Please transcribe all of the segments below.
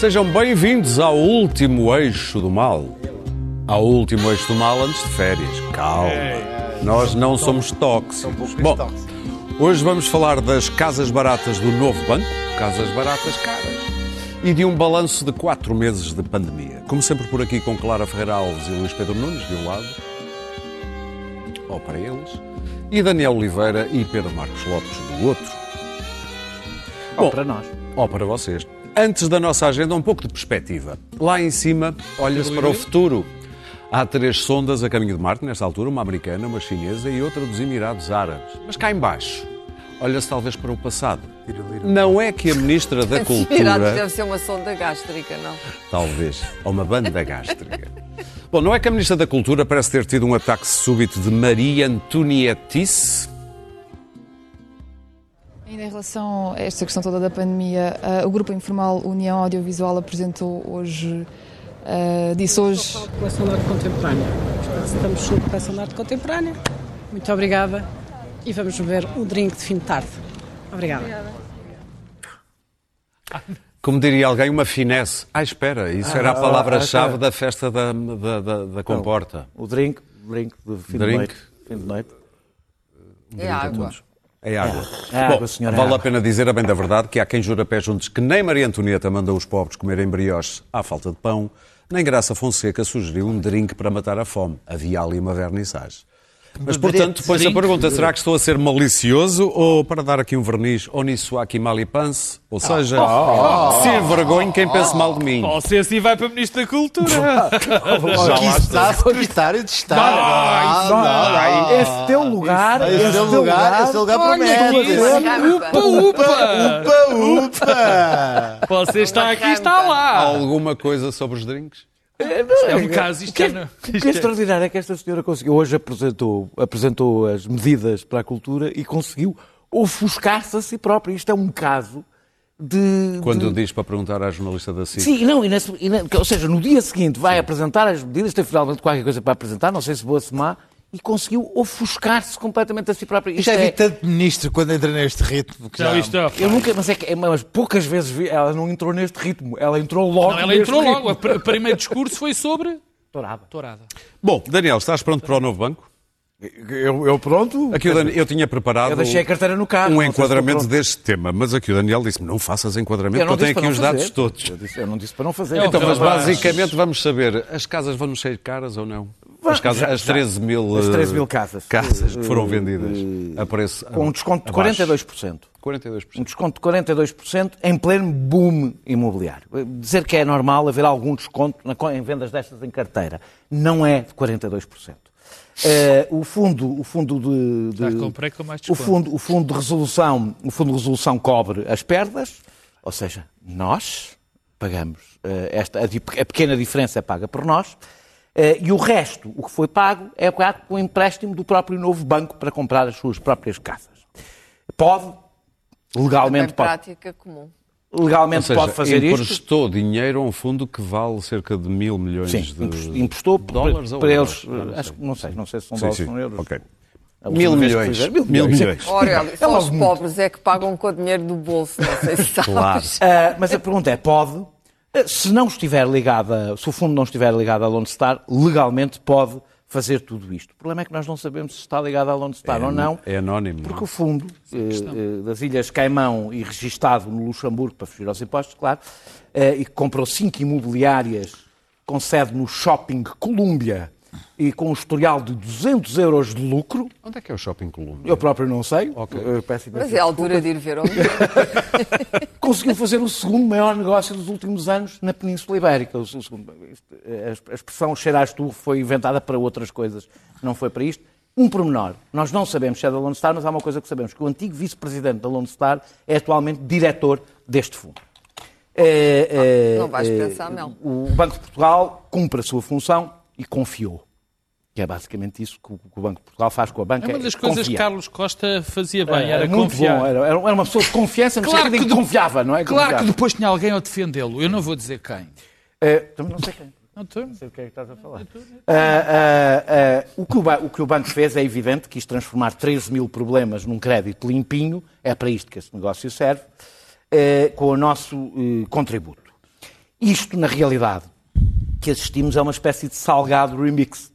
Sejam bem-vindos ao último eixo do mal. Ao último eixo do mal antes de férias. Calma. Nós não somos tóxicos. Bom, hoje vamos falar das casas baratas do novo banco, casas baratas caras, e de um balanço de quatro meses de pandemia. Como sempre por aqui com Clara Ferreira Alves e Luís Pedro Nunes, de um lado, ou para eles, e Daniel Oliveira e Pedro Marcos Lopes, do outro. Ou para nós. Ou para vocês. Antes da nossa agenda, um pouco de perspectiva. Lá em cima, olha-se para o futuro. Há três sondas a caminho de Marte, nesta altura, uma americana, uma chinesa e outra dos Emirados Árabes. Mas cá embaixo, olha-se talvez para o passado. Não é que a Ministra da Emirados Cultura... deve ser uma sonda gástrica, não? Talvez. Ou uma banda gástrica. Bom, não é que a Ministra da Cultura parece ter tido um ataque súbito de Maria Antonietice? Ainda em relação a esta questão toda da pandemia, ah, o Grupo Informal União Audiovisual apresentou hoje, ah, disse hoje, Coleção de arte contemporânea. Estamos sobre coleção de arte contemporânea. Muito obrigada. E vamos beber um drink de fim de tarde. Obrigada. Como diria alguém, uma finesse. Ah, espera, isso era a ah, palavra-chave ah, da festa da, da, da, da comporta. O drink, drink de fim Drink. de noite. Fim de noite. É água. É água. É Bom, água, senhora, é vale a água. pena dizer, a bem da verdade, que há quem jura pé juntos que nem Maria Antonieta mandou os pobres comerem brioches à falta de pão, nem Graça Fonseca sugeriu um drink para matar a fome. Havia ali uma vernissage. Mas, portanto, põe-se a pergunta, será que estou a ser malicioso ou para dar aqui um verniz Oniswaki Malipance? Ou seja, se envergonhe quem pense mal de mim. Você assim vai para Ministro da Cultura. Aqui está secretário de Estado. Esse teu lugar, Esse é o lugar, esse é o lugar promete. Upa, upa. Upa, upa. Você está aqui, está lá. Alguma coisa sobre os drinks? É um caso, isto O que, é... é- o que é extraordinário é que esta senhora conseguiu. Hoje apresentou, apresentou as medidas para a cultura e conseguiu ofuscar-se a si própria. Isto é um caso de. Quando de... diz para perguntar à jornalista da SIC. Sim, não, e na- e na- ou seja, no dia seguinte vai apresentar as medidas, tem finalmente qualquer coisa para apresentar, não sei se boa ou se má, e conseguiu ofuscar-se completamente a si própria. Isto Já vi é, tanto ministro quando entra neste ritmo. Que Já viste? ó. eu nunca, mas é que, mas poucas vezes vi, ela não entrou neste ritmo, ela entrou logo Não, ela neste entrou ritmo. logo. O pr- primeiro discurso foi sobre... Dourada. Tourada. Bom, Daniel, estás pronto para o novo banco? Eu, eu pronto? Aqui o Dan- eu tinha preparado Eu deixei a carteira no carro. um não enquadramento deste tema, mas aqui o Daniel disse-me não faças enquadramento, Eu não porque eu tenho aqui os não dados fazer. todos. Eu, disse- eu não disse para não fazer. É o Então, mas basicamente vamos saber, as casas vão nos ser caras ou não? As, casas, já- as já. 13 mil, As eh, 13 mil casas. casas que foram Eh, vendidas a preço Com um desconto de abaixo. 42%. 42%. Um desconto de 42% em pleno boom imobiliário. Dizer que é normal haver algum desconto na- em vendas destas em carteira. Não é de 42%. Eh, o fundo, o fundo de, de- Já comprei com mais o fundo, o fundo de resolução, o fundo de resolução cobre as perdas, ou seja, nós pagamos eh, esta a, a pequena diferença é paga por nós. Eh, e o resto, o que foi pago, é pago com o empréstimo do próprio novo banco para comprar as suas próprias casas. Pode, legalmente Também pode, prática comum. Ou legalmente seja, pode fazer isto. emprestou dinheiro a um fundo que vale cerca de mil milhões Sim, de emprestou- emprestou dólares para, ou para euros? eles. Não acho sei. que não sei, não sei se são Sim, dólares sim. ou são euros. Mil vez que milhões. Mil Mil milhões. milhões. Ora, É só os pobres é que pagam com o dinheiro do bolso, não sei se sabes. Claro. Ah, mas a pergunta é: pode? Ah, Se não estiver ligada, se o fundo não estiver ligado à Lone Star, legalmente pode fazer tudo isto. O problema é que nós não sabemos se está ligado à Lone Star ou não. É anónimo. Porque não o fundo eh, eh, das Ilhas Caimão e registado no Luxemburgo para fugir aos impostos, claro, eh, e que comprou cinco imobiliárias com sede no Shopping Colômbia e com um historial de 200 euros de lucro, Onde é que é o Shopping Colômbia? eu próprio não sei, Ok. eh, peço imensa Mas é a altura de ir ver onde conseguiu fazer o segundo maior negócio dos últimos anos na Península Ibérica. O segundo- a expressão cheirar tu foi inventada para outras coisas, não foi para isto. Um pormenor, nós não sabemos se é da Lone Star, mas há uma coisa que sabemos, que o antigo vice-presidente da Lone Star é atualmente diretor deste fundo. É, é, Não vais é, pensar, Mel. O Banco de Portugal cumpre a sua função e confiou. Que é basicamente isso que o que Banco de Portugal faz com a banca. É uma das coisas que. Carlos Costa fazia bem, era, muito confiar. bom, era, era uma pessoa de confiança, no Claro que que de- confiava, não é? Claro que Confiava. depois tinha alguém a defendê-lo. Eu não vou dizer quem. Eh, também não sei quem. Não sei o que é que estás a falar. Ah, ah, ah, o, que o, ba- o que o banco fez é evidente, quis transformar 13 mil problemas num crédito limpinho, é para isto que esse negócio serve, com o nosso eh, contributo. Isto, na realidade, que assistimos é uma espécie de salgado remixed.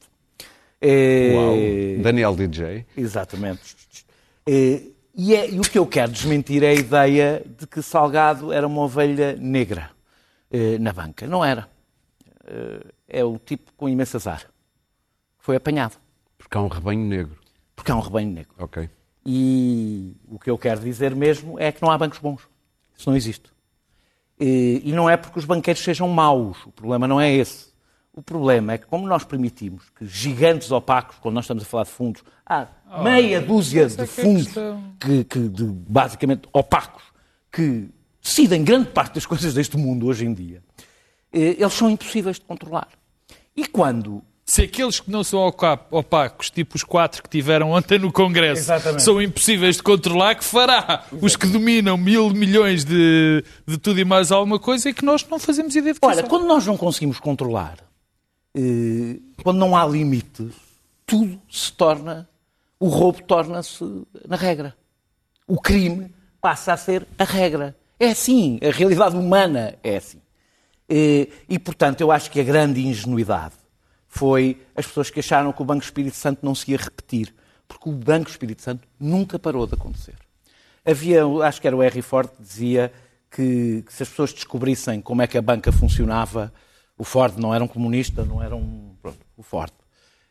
É, Uau. Daniel DJ. Exatamente. É, e, é- e o que eu quero desmentir é a ideia de que Salgado era uma ovelha negra eh, na banca. Não era. É o tipo com imenso azar. Foi apanhado. Porque há um rebanho negro. Porque é um rebanho negro. Ok. E o que eu quero dizer mesmo é que não há bancos bons. Isso não existe. E, e não é porque os banqueiros sejam maus. O problema não é esse. O problema é que, como nós permitimos que gigantes opacos, quando nós estamos a falar de fundos, há meia dúzia é de é a fundos que, que, de, basicamente opacos que decidem grande parte das coisas deste mundo hoje em dia, eh, eles são impossíveis de controlar. E quando Se aqueles que não são opacos, tipo os quatro que tiveram ontem no Congresso, Exatamente. são impossíveis de controlar, que fará os que dominam mil milhões de, de tudo e mais alguma coisa e que nós não fazemos ideia de que Olha, quando nós não conseguimos controlar, eh, quando não há limites, tudo se torna, o roubo torna-se na regra. O crime passa a ser a regra. É assim, a realidade humana é assim. Eh, E, portanto, eu acho que a grande ingenuidade foi as pessoas que acharam que o Banco Espírito Santo não se ia repetir, porque o Banco Espírito Santo nunca parou de acontecer. Havia, acho que era o Henry Ford que dizia que, que se as pessoas descobrissem como é que a banca funcionava, o Ford não era um comunista, não era um. Pronto, o Ford.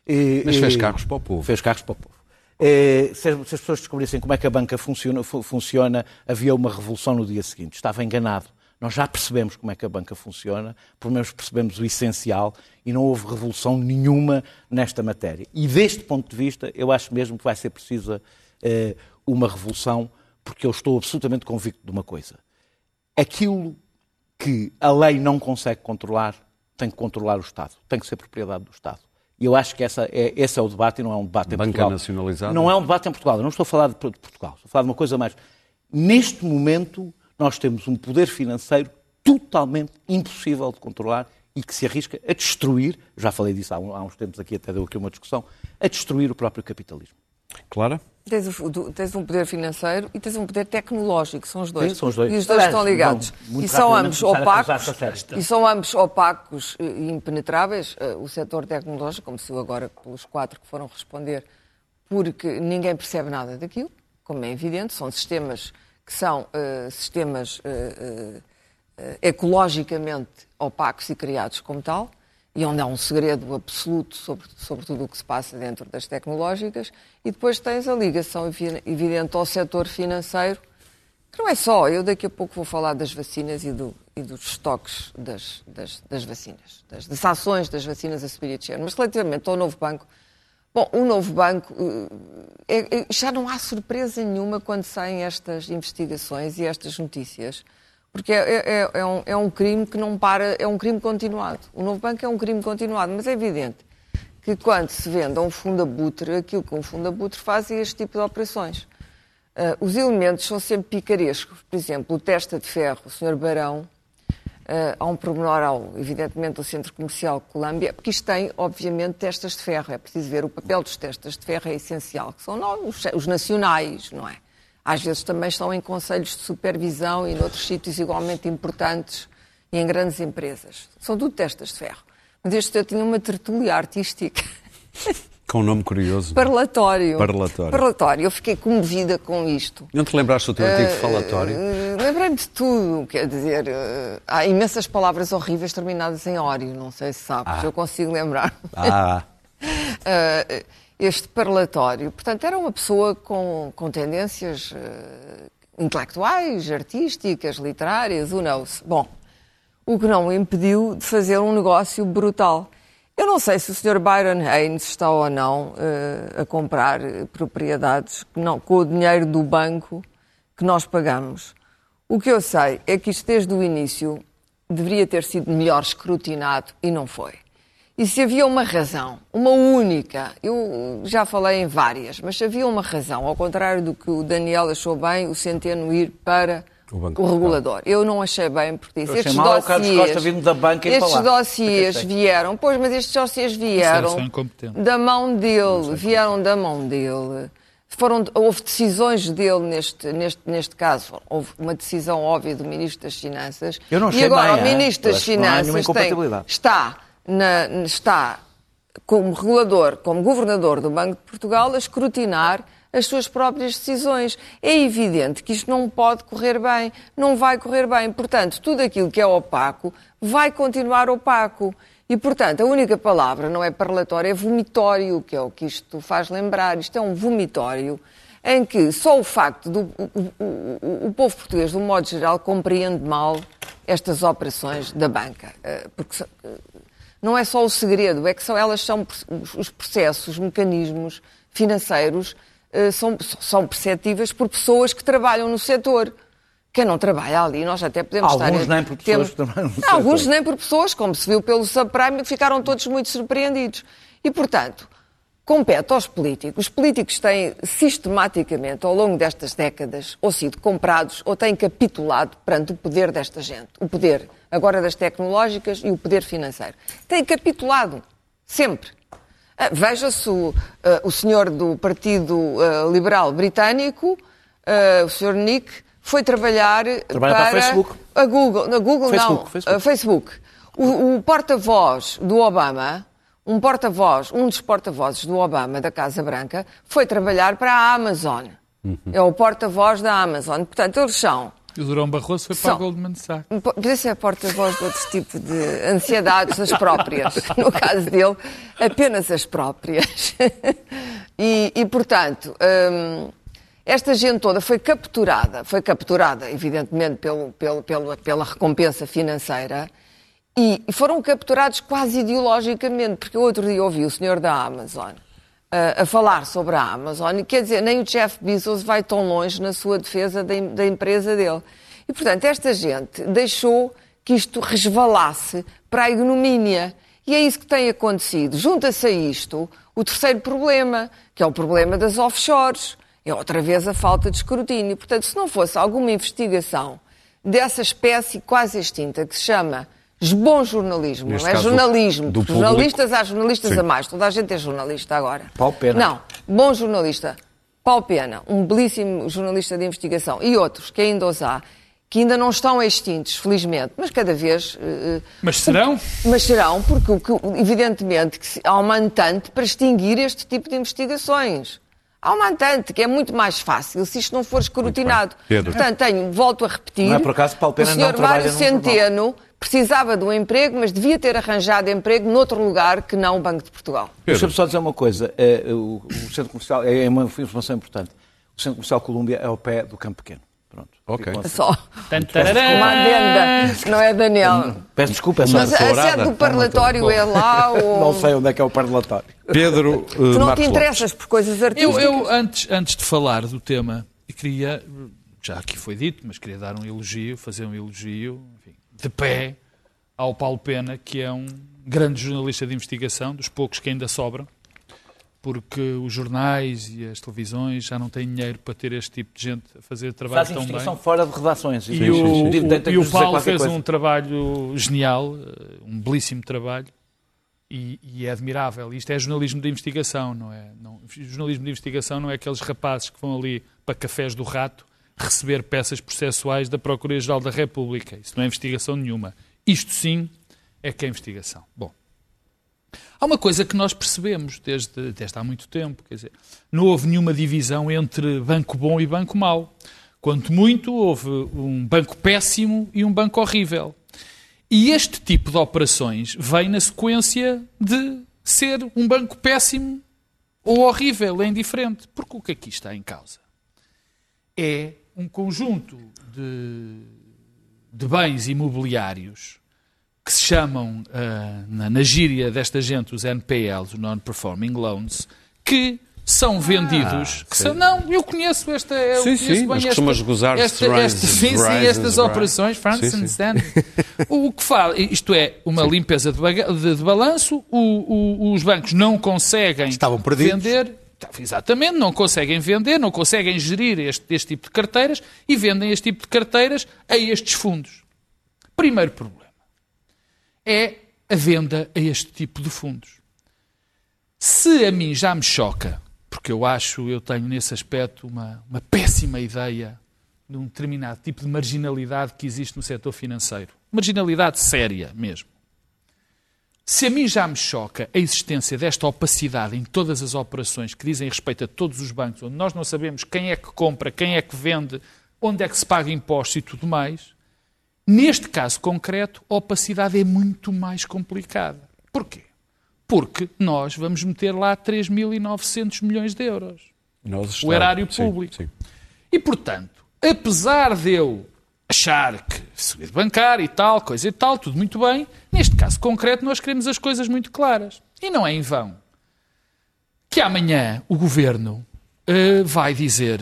E- Mas fez e- carros para o povo. Fez carros para o povo. Eh, Se as, se as pessoas descobrissem como é que a banca funciona, fu- funciona, havia uma revolução no dia seguinte. Estava enganado. Nós já percebemos como é que a banca funciona, pelo menos percebemos o essencial e não houve revolução nenhuma nesta matéria. E deste ponto de vista, eu acho mesmo que vai ser precisa eh, uma revolução, porque eu estou absolutamente convicto de uma coisa. Aquilo que a lei não consegue controlar, tem que controlar o Estado, tem que ser propriedade do Estado. E eu acho que essa é, esse é o debate e não é um debate em Banca Portugal. nacionalizada? Não é um debate em Portugal. Eu não estou a falar de de Portugal. Estou a falar de uma coisa mais. Neste momento, nós temos um poder financeiro totalmente impossível de controlar e que se arrisca a destruir, já falei disso há, um- há uns tempos aqui, até deu aqui uma discussão, a destruir o próprio capitalismo. Clara? Tens, o- tens um poder financeiro e tens um poder tecnológico, são os dois. Sim, são os dois. E os dois Aliás, estão ligados. muito E são ambos opacos. E são ambos opacos e impenetráveis. Eh, O setor tecnológico, como se agora pelos quatro que foram responder, porque ninguém percebe nada daquilo, como é evidente. São sistemas que são eh, sistemas eh, ecologicamente opacos e criados como tal, e onde há um segredo absoluto sobre, sobre tudo o que se passa dentro das tecnológicas, e depois tens a ligação evi- evidente ao setor financeiro, que não é só, eu daqui a pouco vou falar das vacinas e, do- e dos estoques das, das- das vacinas, das, das ações das vacinas a subir e descer, mas relativamente ao novo banco, Bom, o novo banco, eh, é- é- já não há surpresa nenhuma quando saem estas investigações e estas notícias, porque é, é- é um, é um crime que não para, é um crime continuado. O novo banco é um crime continuado, mas é evidente que quando se vende a um fundo abutre, aquilo que um fundo abutre faz é este tipo de operações. Ah, os elementos são sempre picarescos. Por exemplo, o testa de ferro, o Sr. Barão, há um pormenor ao, evidentemente, o Centro Comercial Colâmbia, porque isto tem, obviamente, testas de ferro. É preciso ver o papel dos testas de ferro, é essencial, que são os, os nacionais, não é? Às vezes também estão em conselhos de supervisão e noutros sítios igualmente importantes e em grandes empresas. São tudo testas de ferro. Mas este eu tinha uma tertúlia artística. Com um nome curioso. Parlatório. Parlatório. Parlatório. Eu fiquei comovida com isto. Não te lembraste do teu antigo falatório? Eh, Lembrei-me de tudo, quer dizer, eh, há imensas palavras horríveis terminadas em ório, não sei se sabes, eu consigo lembrar. Ah, Eh, este parlatório, portanto, era uma pessoa com, com tendências eh, intelectuais, artísticas, literárias, who knows. Bom, o que não o impediu de fazer um negócio brutal. Eu não sei se o Sr. Byron Haynes está ou não eh, a comprar eh, propriedades não- com o dinheiro do banco que nós pagamos. O que eu sei é que isto desde o início deveria ter sido melhor escrutinado e não foi. E se havia uma razão, uma única, eu já falei em várias, mas se havia uma razão, ao contrário do que o Daniel achou bem, o Centeno ir para O o, Banco de regulador. Eu não achei bem, porque disse, Eu achei estes mal o Costa vindo da banca e estes falar. Porque vieram, pois, mas estes dossiês Isso vieram é da mão dele, vieram da mão dele. Foram, houve decisões dele neste, neste, neste caso. Houve uma decisão óbvia do Ministro das Finanças. Eu não e achei agora bem, o é? Ministro Eu das Finanças tem- está, na- está como regulador, como governador do Banco de Portugal, a escrutinar as suas próprias decisões. É evidente que isto não pode correr bem, não vai correr bem. Portanto, tudo aquilo que é opaco vai continuar opaco. E, portanto, a única palavra não é parlatório, é vomitório, que é o que isto faz lembrar. Isto é um vomitório em que só o facto do o, o- o- povo português, de um modo geral, compreende mal estas operações da banca. Eh, Porque são- não é só o segredo, é que são, elas são os- os processos, os mecanismos financeiros eh, são, são perceptíveis por pessoas que trabalham no setor. Quem não trabalha ali, nós até podemos estar... Alguns nem por pessoas que trabalham no Alguns setor. nem por pessoas, como se viu pelo subprime, ficaram todos muito surpreendidos. E, portanto, compete aos políticos. Os políticos têm sistematicamente, ao longo destas décadas, ou sido comprados ou têm capitulado perante o poder desta gente. O poder agora das tecnológicas e o poder financeiro. Têm capitulado. Sempre. Ah, Veja-se o, ah, o senhor do Partido ah, Liberal Britânico, o senhor Nick, foi trabalhar Trabalha para a Facebook. a Google, na Google Facebook, não, Facebook. Facebook. O, o porta-voz do Obama, um porta-voz, um dos porta-vozes do Obama da Casa Branca, foi trabalhar para a Amazon. É o porta-voz da Amazon. Portanto, eles são. E o Durão Barroso foi para a São- Goldman Sachs. Mas esse é porta-voz de outro tipo de ansiedades, as próprias. No caso dele, apenas as próprias. E, e, portanto, hum, esta gente toda foi capturada, foi capturada, evidentemente, pelo, pelo, pelo- pela recompensa financeira, e, e foram capturados quase ideologicamente, porque outro dia ouvi o senhor da Amazon a, falar sobre a Amazon, quer dizer, nem o Jeff Bezos vai tão longe na sua defesa da, da empresa dele. E, portanto, esta gente deixou que isto resvalasse para a ignomínia. E é isso que tem acontecido. Junta-se a isto o terceiro problema, que é o problema das offshores. É outra vez a falta de escrutínio. Portanto, se não fosse alguma investigação dessa espécie quase extinta que se chama bom jornalismo, Neste não é caso, jornalismo. do público. jornalistas há jornalistas Sim. a mais. Toda a gente é jornalista agora. Paulo Pena. Não, bom jornalista. Paulo Pena, um belíssimo jornalista de investigação. E outros, que ainda os há, que ainda não estão extintos, felizmente, mas cada vez... eh, Mas serão? mas serão, porque o que- evidentemente que há uma antante para extinguir este tipo de investigações. Há uma antante que é muito mais fácil se isto não for escrutinado. Portanto, tenho, volto a repetir. Não é por acaso Paulo Pena o senhor não Mário. Centeno precisava de um emprego, mas devia ter arranjado emprego noutro lugar que não o Banco de Portugal. Deixa-me só dizer uma coisa. eh, o, o centro comercial é uma informação importante. O centro comercial Colômbia é ao pé do Campo Pequeno. Pronto. Ok. Só uma adenda, não é, Daniel? Peço desculpa, é só Mas a sede do parlatório é lá ou... não sei onde é que é o parlatório. Pedro uh, Tu não Marcos te Lopes. interessas por coisas Eu, artísticas? eu antes, antes de falar do tema, eu queria, já aqui foi dito, mas queria dar um elogio, fazer um elogio, de pé, ao Paulo Pena, que é um grande jornalista de investigação, dos poucos que ainda sobram, porque os jornais e as televisões já não têm dinheiro para ter este tipo de gente a fazer trabalho Faz tão bem. investigação fora de redações. E o, Tem- tem que o- e o Paulo fez coisa. um trabalho genial, eh, um belíssimo trabalho, e, e é admirável. Isto é jornalismo de investigação, não é? Não, jornalismo de investigação não é aqueles rapazes que vão ali para cafés do rato receber peças processuais da Procuradoria-Geral da República. Isso não é investigação nenhuma. Isto sim é que é investigação. Bom, Há uma coisa que nós percebemos desde, desde há muito tempo, quer dizer, não houve nenhuma divisão entre banco bom e banco mau. Quanto muito, houve um banco péssimo e um banco horrível. E este tipo de operações vem na sequência de ser um banco péssimo ou horrível, é indiferente. Porque o que aqui está em causa é um conjunto de, de bens imobiliários que se chamam, ah, na, na gíria desta gente, os NPLs, os Non-Performing Loans, que são vendidos. que são, não, eu conheço esta. Eu Sim, conheço sim, bem mas esta, costumas gozar-se esta, esta, Rise- sim, sim, estas operações. France Sim, and sim. Stanley. O que faz, isto é, uma limpeza de, de- de balanço, o- o- os bancos não conseguem Estavam perdidos. vender. Exatamente, não conseguem vender, não conseguem gerir este, este tipo de carteiras e vendem este tipo de carteiras a estes fundos. Primeiro problema é a venda a este tipo de fundos. Se a mim já me choca, porque eu acho, eu tenho nesse aspecto uma, uma péssima ideia de um determinado tipo de marginalidade que existe no setor financeiro. Marginalidade séria mesmo. Se a mim já me choca a existência desta opacidade em todas as operações que dizem respeito a todos os bancos, onde nós não sabemos quem é que compra, quem é que vende, onde é que se paga impostos e tudo mais, neste caso concreto, a opacidade é muito mais complicada. Porquê? Porque nós vamos meter lá 3.900 milhões de euros. Nós O erário Sim, público. sim. E, portanto, apesar de eu achar que segredo bancário e tal, coisa e tal, tudo muito bem, neste caso concreto nós queremos as coisas muito claras. E não é em vão que amanhã o governo eh, vai dizer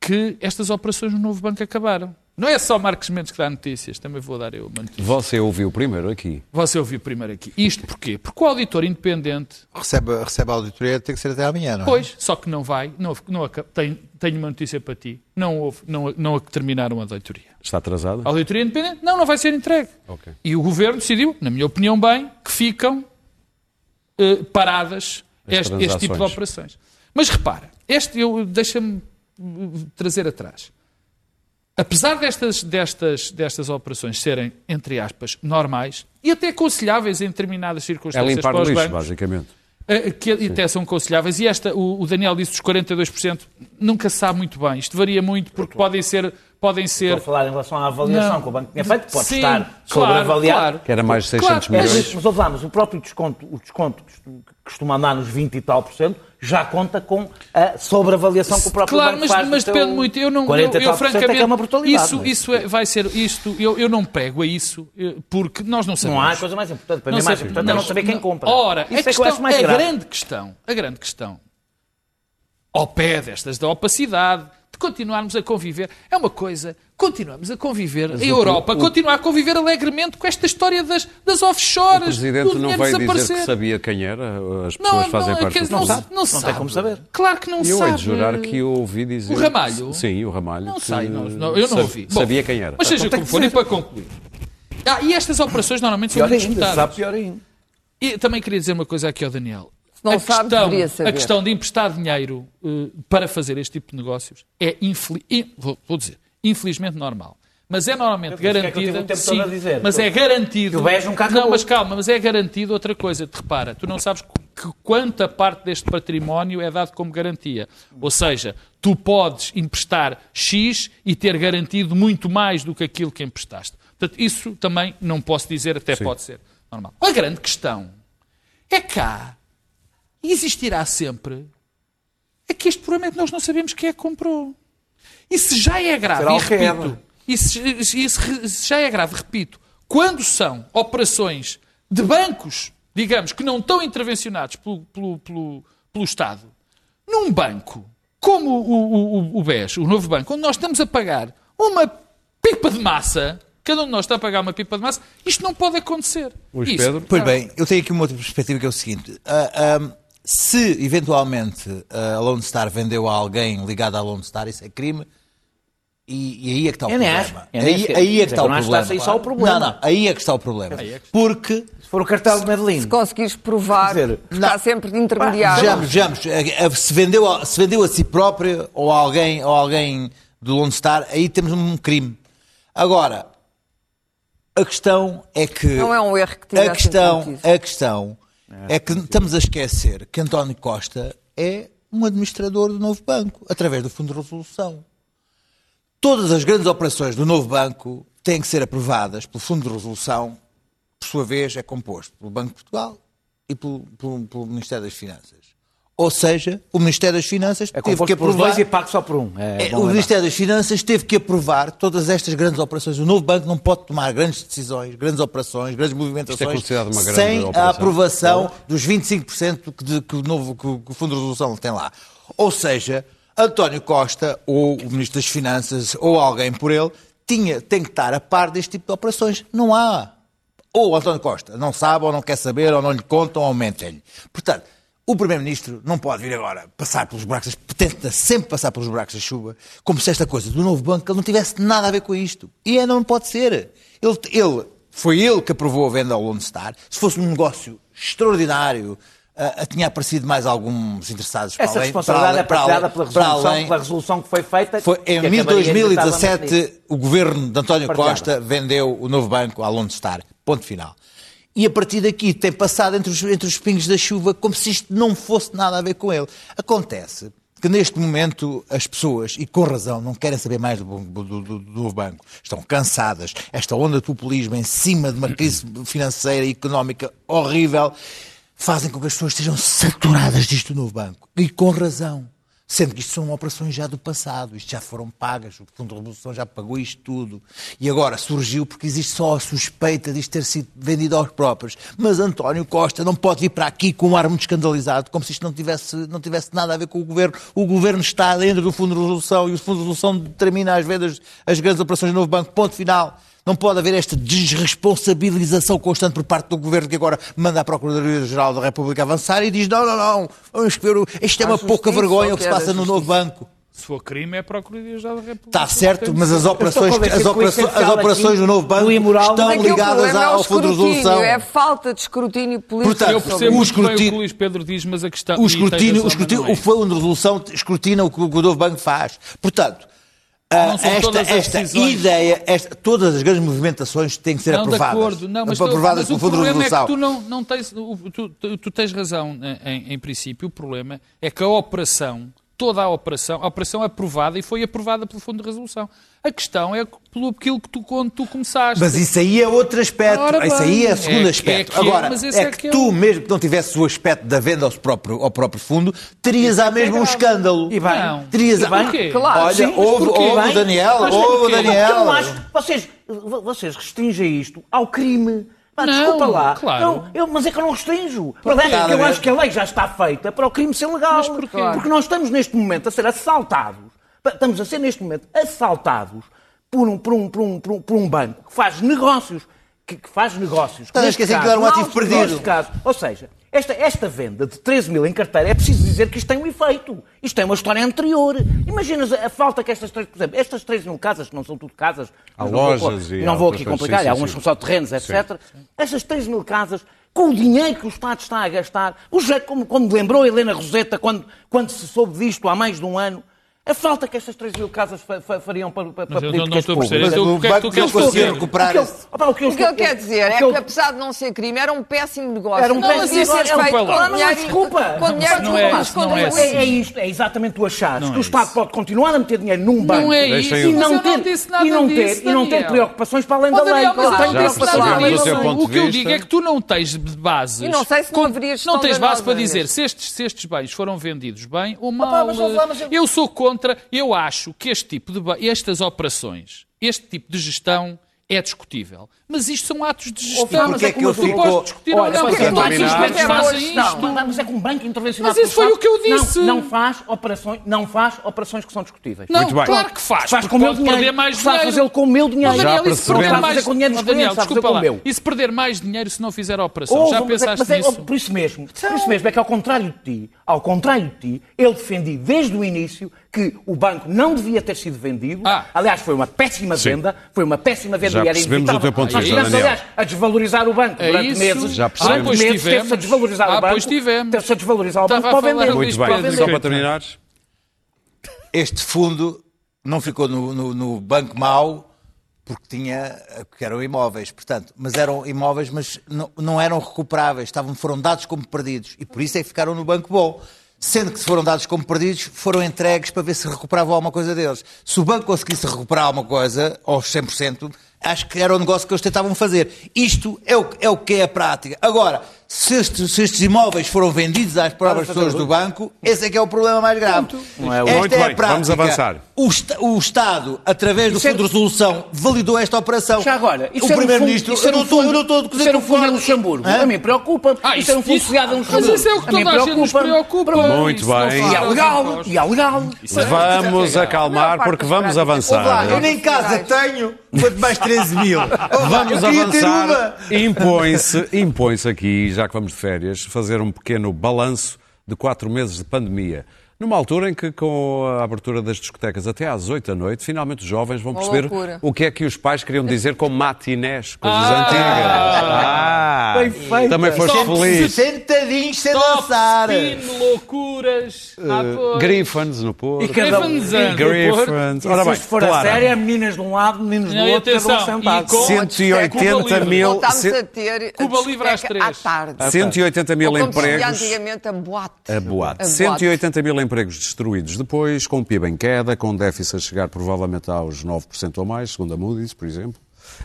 que estas operações no novo banco acabaram. Não é só Marcos Mendes que dá notícias, também vou dar eu uma notícia. Você ouviu primeiro aqui. Você ouviu primeiro aqui. Isto porquê? Porque o auditor independente Recebe, recebe a auditoria, tem que ser até amanhã, não é? Pois, só que não vai. Não, não, aca- tenho, tenho uma notícia para ti. Não, houve, não, não terminaram a auditoria. Está atrasado? A auditoria independente? Não, não vai ser entregue. Ok. E o governo decidiu, na minha opinião, bem, que ficam eh, paradas As este, este tipo de operações. Mas repara, este eu deixa-me eh, trazer atrás. Apesar destas, destas, destas operações serem, entre aspas, normais e até aconselháveis em determinadas É circunstâncias limpar para os lixo, bancos, basicamente. eh, que até são aconselháveis. E esta, o, o Daniel disse dos 42%, nunca se sabe muito bem. Isto varia muito porque podem ser. Podem Estou a ser falar em relação à avaliação Não. que o banco tinha feito, pode Sim, estar claro, sobreavaliado. claro. Que era mais de 600 Claro, Mas, milhões. mas ouve lá, mas o próprio desconto, o desconto que costu- que costuma andar nos 20 e tal por cento, já conta com a sobreavaliação que o próprio Claro, banco mas, faz. do mas depende muito. Eu não, 40 eu, e eu tal por cento francamente, é que é uma brutalidade. isso, não é? isso é- vai ser isto. Eu, eu não prego a isso eh, porque nós não sabemos. Não há coisa mais importante. Para mim, Não mais importante é não saber quem compra. Ora, Isso a, é que eu questão, acho mais a grave. grande questão, a grande questão, ao pé destas da opacidade, de continuarmos a conviver, é uma coisa, continuamos a conviver, a o- Europa o- continua a conviver alegremente com esta história das, das O offshores, Presidente do não veio dizer que sabia quem era. As pessoas Não, fazem não, parte quer do não, sabe, não, tem sabe. como saber. Claro que não Eu sabe. hei de jurar que eu ouvi dizer. O Ramalho? Sim, o Ramalho. Não sei, não, não, eu não sab- ouvi. Bom, Sabia quem era. Mas seja tem como que for, e para concluir. Ah, e estas operações normalmente são Pior muito ainda, disputadas. sabe pior ainda. E também queria dizer uma coisa aqui ao Daniel. Se não a, sabe, questão, deveria saber. a questão de emprestar dinheiro eh, para fazer este tipo de negócios é, vou, vou dizer, infelizmente normal. Mas é normalmente é garantido. todo a dizer. mas é garantido. Nunca Não, mas calma, mas é garantido outra coisa. Te repara, tu não sabes que quanta parte deste património é dado como garantia. Ou seja, tu podes emprestar X e ter garantido muito mais do que aquilo que emprestaste. Portanto, isso também não posso dizer, até pode ser normal. A grande questão é cá e existirá sempre é que este problema é que nós não sabemos quem é que comprou. E se já é grave, Será e Queda. repito, e se, e se- se já é grave, repito, quando são operações de bancos, digamos, que não estão intervencionados pelo, pelo, pelo, pelo Estado, num banco como o, o, o, o BES, o novo banco, onde nós estamos a pagar uma pipa de massa, cada um de nós está a pagar uma pipa de massa, isto não pode acontecer. Luís Pedro? Pois bem, eu tenho aqui uma outra perspectiva que é o seguinte. Ah, ah, se eventualmente a Lone Star vendeu a alguém ligado à Lone Star, isso é crime. E, e aí é que está o Eu problema. acho. Aí, aí é que está o problema. está só o problema. Não, não, aí é que está o problema. Porque Se for o cartel de Medellín. Se conseguires provar, dizer, está não. sempre de intermediário. Vejamos, vejamos. eh, eh, Se vendeu, a, se vendeu a si próprio ou a alguém, ou alguém do Lone Star, aí temos um crime. Agora, a questão é que. Não é um erro que A questão, a questão é que estamos a esquecer que António Costa é um administrador do novo banco, através do Fundo de Resolução. Todas as grandes operações do novo banco têm que ser aprovadas pelo Fundo de Resolução, por sua vez, é composto pelo Banco de Portugal e pelo, pelo- pelo Ministério das Finanças. Ou seja, o Ministério das Finanças É teve que aprovar. dois e pago só por um. É, É, o lembrar. Ministério das Finanças teve que aprovar todas estas grandes operações. O novo banco não pode tomar grandes decisões, grandes operações, grandes movimentações é grande sem operação. a aprovação dos 25% que, de- que o novo que o, que o Fundo de Resolução tem lá. Ou seja, António Costa, ou o Ministro das Finanças, ou alguém por ele, tinha, tem que estar a par deste tipo de operações. Não há. Ou António Costa não sabe, ou não quer saber, ou não lhe contam, ou mentem-lhe. Portanto, o Primeiro-Ministro não pode vir agora passar pelos buracos, tenta sempre passar pelos buracos da chuva, como se esta coisa do novo banco ele não tivesse nada a ver com isto. E é, não pode ser. Ele, ele- foi ele que aprovou a venda ao Lone Star. Se fosse um negócio extraordinário, ah, tinha aparecido mais alguns interessados para Essa além, responsabilidade para é partilhada além- pela para resolução, além- pela resolução que foi feita. Foi em acabaria exatamente nisso. 2017 o governo de António Partilhada. Costa vendeu o novo banco à Lone Star. Ponto final. E a partir daqui tem passado entre os, entre os pingos da chuva como se isto não fosse nada a ver com ele. Acontece que neste momento as pessoas, e com razão, não querem saber mais do, do- do- do banco. Estão cansadas. Esta onda de populismo em cima de uma crise financeira e económica horrível fazem com que as pessoas estejam saturadas disto do novo banco. E com razão. Sendo que isto são operações já do passado, isto já foram pagas, o Fundo de Revolução já pagou isto tudo. E agora surgiu porque existe só a suspeita de isto ter sido vendido aos próprios. Mas António Costa não pode vir para aqui com um ar muito escandalizado, como se isto não tivesse, não tivesse nada a ver com o governo. O governo está dentro do Fundo de Resolução e o Fundo de Resolução determina as vendas, as grandes operações do novo banco. Ponto final. Não pode haver esta desresponsabilização constante por parte do governo que agora manda a Procuradoria-Geral da República avançar e diz: não, não, não, vamos ver, isto é uma pouca vergonha o que se passa no novo banco. Se for crime, é a Procuradoria-Geral da República. Está certo, mas as operações, convencido as que o operações, as operações do novo banco imoral- estão o ligadas é ao Fundo de Resolução. É falta de escrutínio político. Portanto, Eu sobre percebo o escrutínio- o Luís Pedro diz, mas a questão... O escrutínio, o, escrutínio, é o Fundo de Resolução escrutina o que o novo banco faz. Portanto, ah, esta, esta ideia, esta- todas as grandes movimentações têm que ser Não, de aprovadas. acordo. Não, mas, tu- aprovadas mas pelo o Fundo de problema é que tu não, não tens... Tu, tu- tu tens razão em, em- em princípio. O problema é que a operação, toda a operação, a operação é aprovada e foi aprovada pelo Fundo de Resolução. A questão é pelo aquilo que tu, quando tu começaste. Mas isso aí é outro aspecto. Ora isso aí é o é segundo que- aspecto. é que é, Agora, é é que, que é tu, mesmo que não tivesse o aspecto da venda ao próprio, ao próprio fundo, terias à mesma um escândalo. E bem. Não. Terias a... Porquê? Claro, Olha, sim, houve o Daniel, mas houve o? Daniel. Eu não acho. Vocês, vocês restringem isto ao crime. Pá, Não, desculpa lá. claro. Não, eu, mas é que eu não restringo. Verdade é que eu acho que a lei já está feita para o crime ser legal. Mas porquê? Porque nós estamos neste momento a ser assaltados. Estamos a ser neste momento assaltados por um, por um, por um, por um, por um banco que faz negócios. Que, que faz negócios. Estás a esquecer que era um ativo perdido. caso. Ou seja, esta, esta venda de 13 mil em carteira é preciso dizer que isto tem um efeito. Isto tem uma história anterior. Imaginas a, a falta que estas três, por exemplo, estas 3 mil casas, que não são tudo casas, Há não vou lojas pôr- e não há vou aqui complicar, Sim, sim, algumas sim. são só terrenos, etc. Estas 3 mil casas, com o dinheiro que o Estado está a gastar, o jeito como, como lembrou a Helena Roseta quando, quando se soube disto há mais de um ano, a falta que estas 3 mil casas fa- fa- fariam para, para, Mas eu não- não estou a perceber. públicas. Então, o que é que tu queres não fazer? recuperar O que eu- esse- opa, o que eu O que ele estou- quer dizer é o que, eu- apesar de não ser crime, era um péssimo negócio. Era um Não, péssimo negócio. é feito Desculpa lá. com Não, não é desculpa. Com dinheiro Não é não é É, contribuintes. é isto, é exatamente tu achares Não que é o Estado pode continuar a meter dinheiro num banco é isso, e não eu não ter, e não ter, e não ter preocupações para além da lei. Eu eu não o O que eu digo é que tu não tens bases. E não sei se não Com- haveria gestão Não tens base para dizer se estes, se estes bens foram vendidos bem ou mal. eu- eu... sou contra. Eu acho que este tipo de estas operações, este tipo de gestão é discutível. Mas isto são atos de gestão. Porque é que eu tu fico- podes discutir ou não, porque todos os fazem isto. Não, mas é que um banco intervencionado Mas isso foi o que eu disse. Não, não faz operações, não faz operações que são discutíveis. Não, Muito bem. claro que faz. Faz com o meu pode dinheiro. perder mais dinheiro. fazê-lo com o meu dinheiro. Daniel, Já se percebemos. perder mais fazer com o dinheiro dos Daniel, desculpa lá. meu. E se perder mais dinheiro se não fizer a operação? Já mas é- pensaste mas é- nisso? por isso mesmo, por isso mesmo é que ao contrário de ti, ao contrário de ti, eu defendi desde o início que o banco não devia ter sido vendido. Ah. Aliás, foi uma péssima Sim. venda, foi uma péssima venda Já e era inevitável. Nós vista, tivemos, Daniel. aliás, a desvalorizar o banco É durante isso. meses. Já percebemos. Durante Ah, meses teve-se a desvalorizar Ah, o banco. pois tivemos. Teve-se a desvalorizar o banco para vender. Muito bem. Só para terminares. Este fundo não ficou no, no- no banco mau porque tinha, que eram imóveis, portanto, mas eram imóveis, mas não, não eram recuperáveis, estavam, foram dados como perdidos e por isso é que ficaram no banco bom. Sendo que se foram dados como perdidos, foram entregues para ver se recuperavam alguma coisa deles. Se o banco conseguisse recuperar alguma coisa, aos 100%, acho que era o negócio que eles tentavam fazer. Isto é o, é o que é a prática. Agora, se estes, se estes imóveis foram vendidos às próprias pessoas do banco, esse é que é o problema mais grave. Não é Esta Muito é a bem, prática. vamos avançar. O, o Estado, através do Isso é- Fundo de Resolução, validou esta operação. Já agora, o Primeiro-Ministro, eu não estou eu não estou a dizer um fundo em. Luxemburgo. Hã? A mim preocupa. Ah, isso era um fundo isso- criado em mas Luxemburgo. isso é o que toda a gente nos preocupa. Muito bem. E é legal, e é legal. Vamos acalmar porque vamos práticas- Eu avançar. nem casa tenho, quanto mais 13 mil. Vamos avançar. Impõe-se, impõe-se aqui, já que vamos de férias, fazer um pequeno balanço de quatro meses de pandemia. Numa altura em que, com a abertura das discotecas até às 8 da noite, finalmente os jovens vão Uma perceber loucura. o que é que os pais queriam dizer com matinés, coisas Ah! antigas. Ah, Bem feita. também foste feliz. Sentadinhos sem Top dançar. spin, loucuras. Ah, pois. Griffins no Porto. E cada um- Griffins, ah, no Griffins. E Ora se bem, isto for claro. a sério, é meninas de um lado, meninos do Não, e outro, cada um atenção, sentado. e com- 180 mil, Voltámos ce- a ter Cuba Livre às discoteca três. à tarde. 180 mil Ou como se dizia empregos. antigamente a boate. A boate. A 180 mil empregos destruídos depois, com o PIB em queda, com o déficit a chegar provavelmente aos 9% ou mais, segundo a Moody's, por exemplo.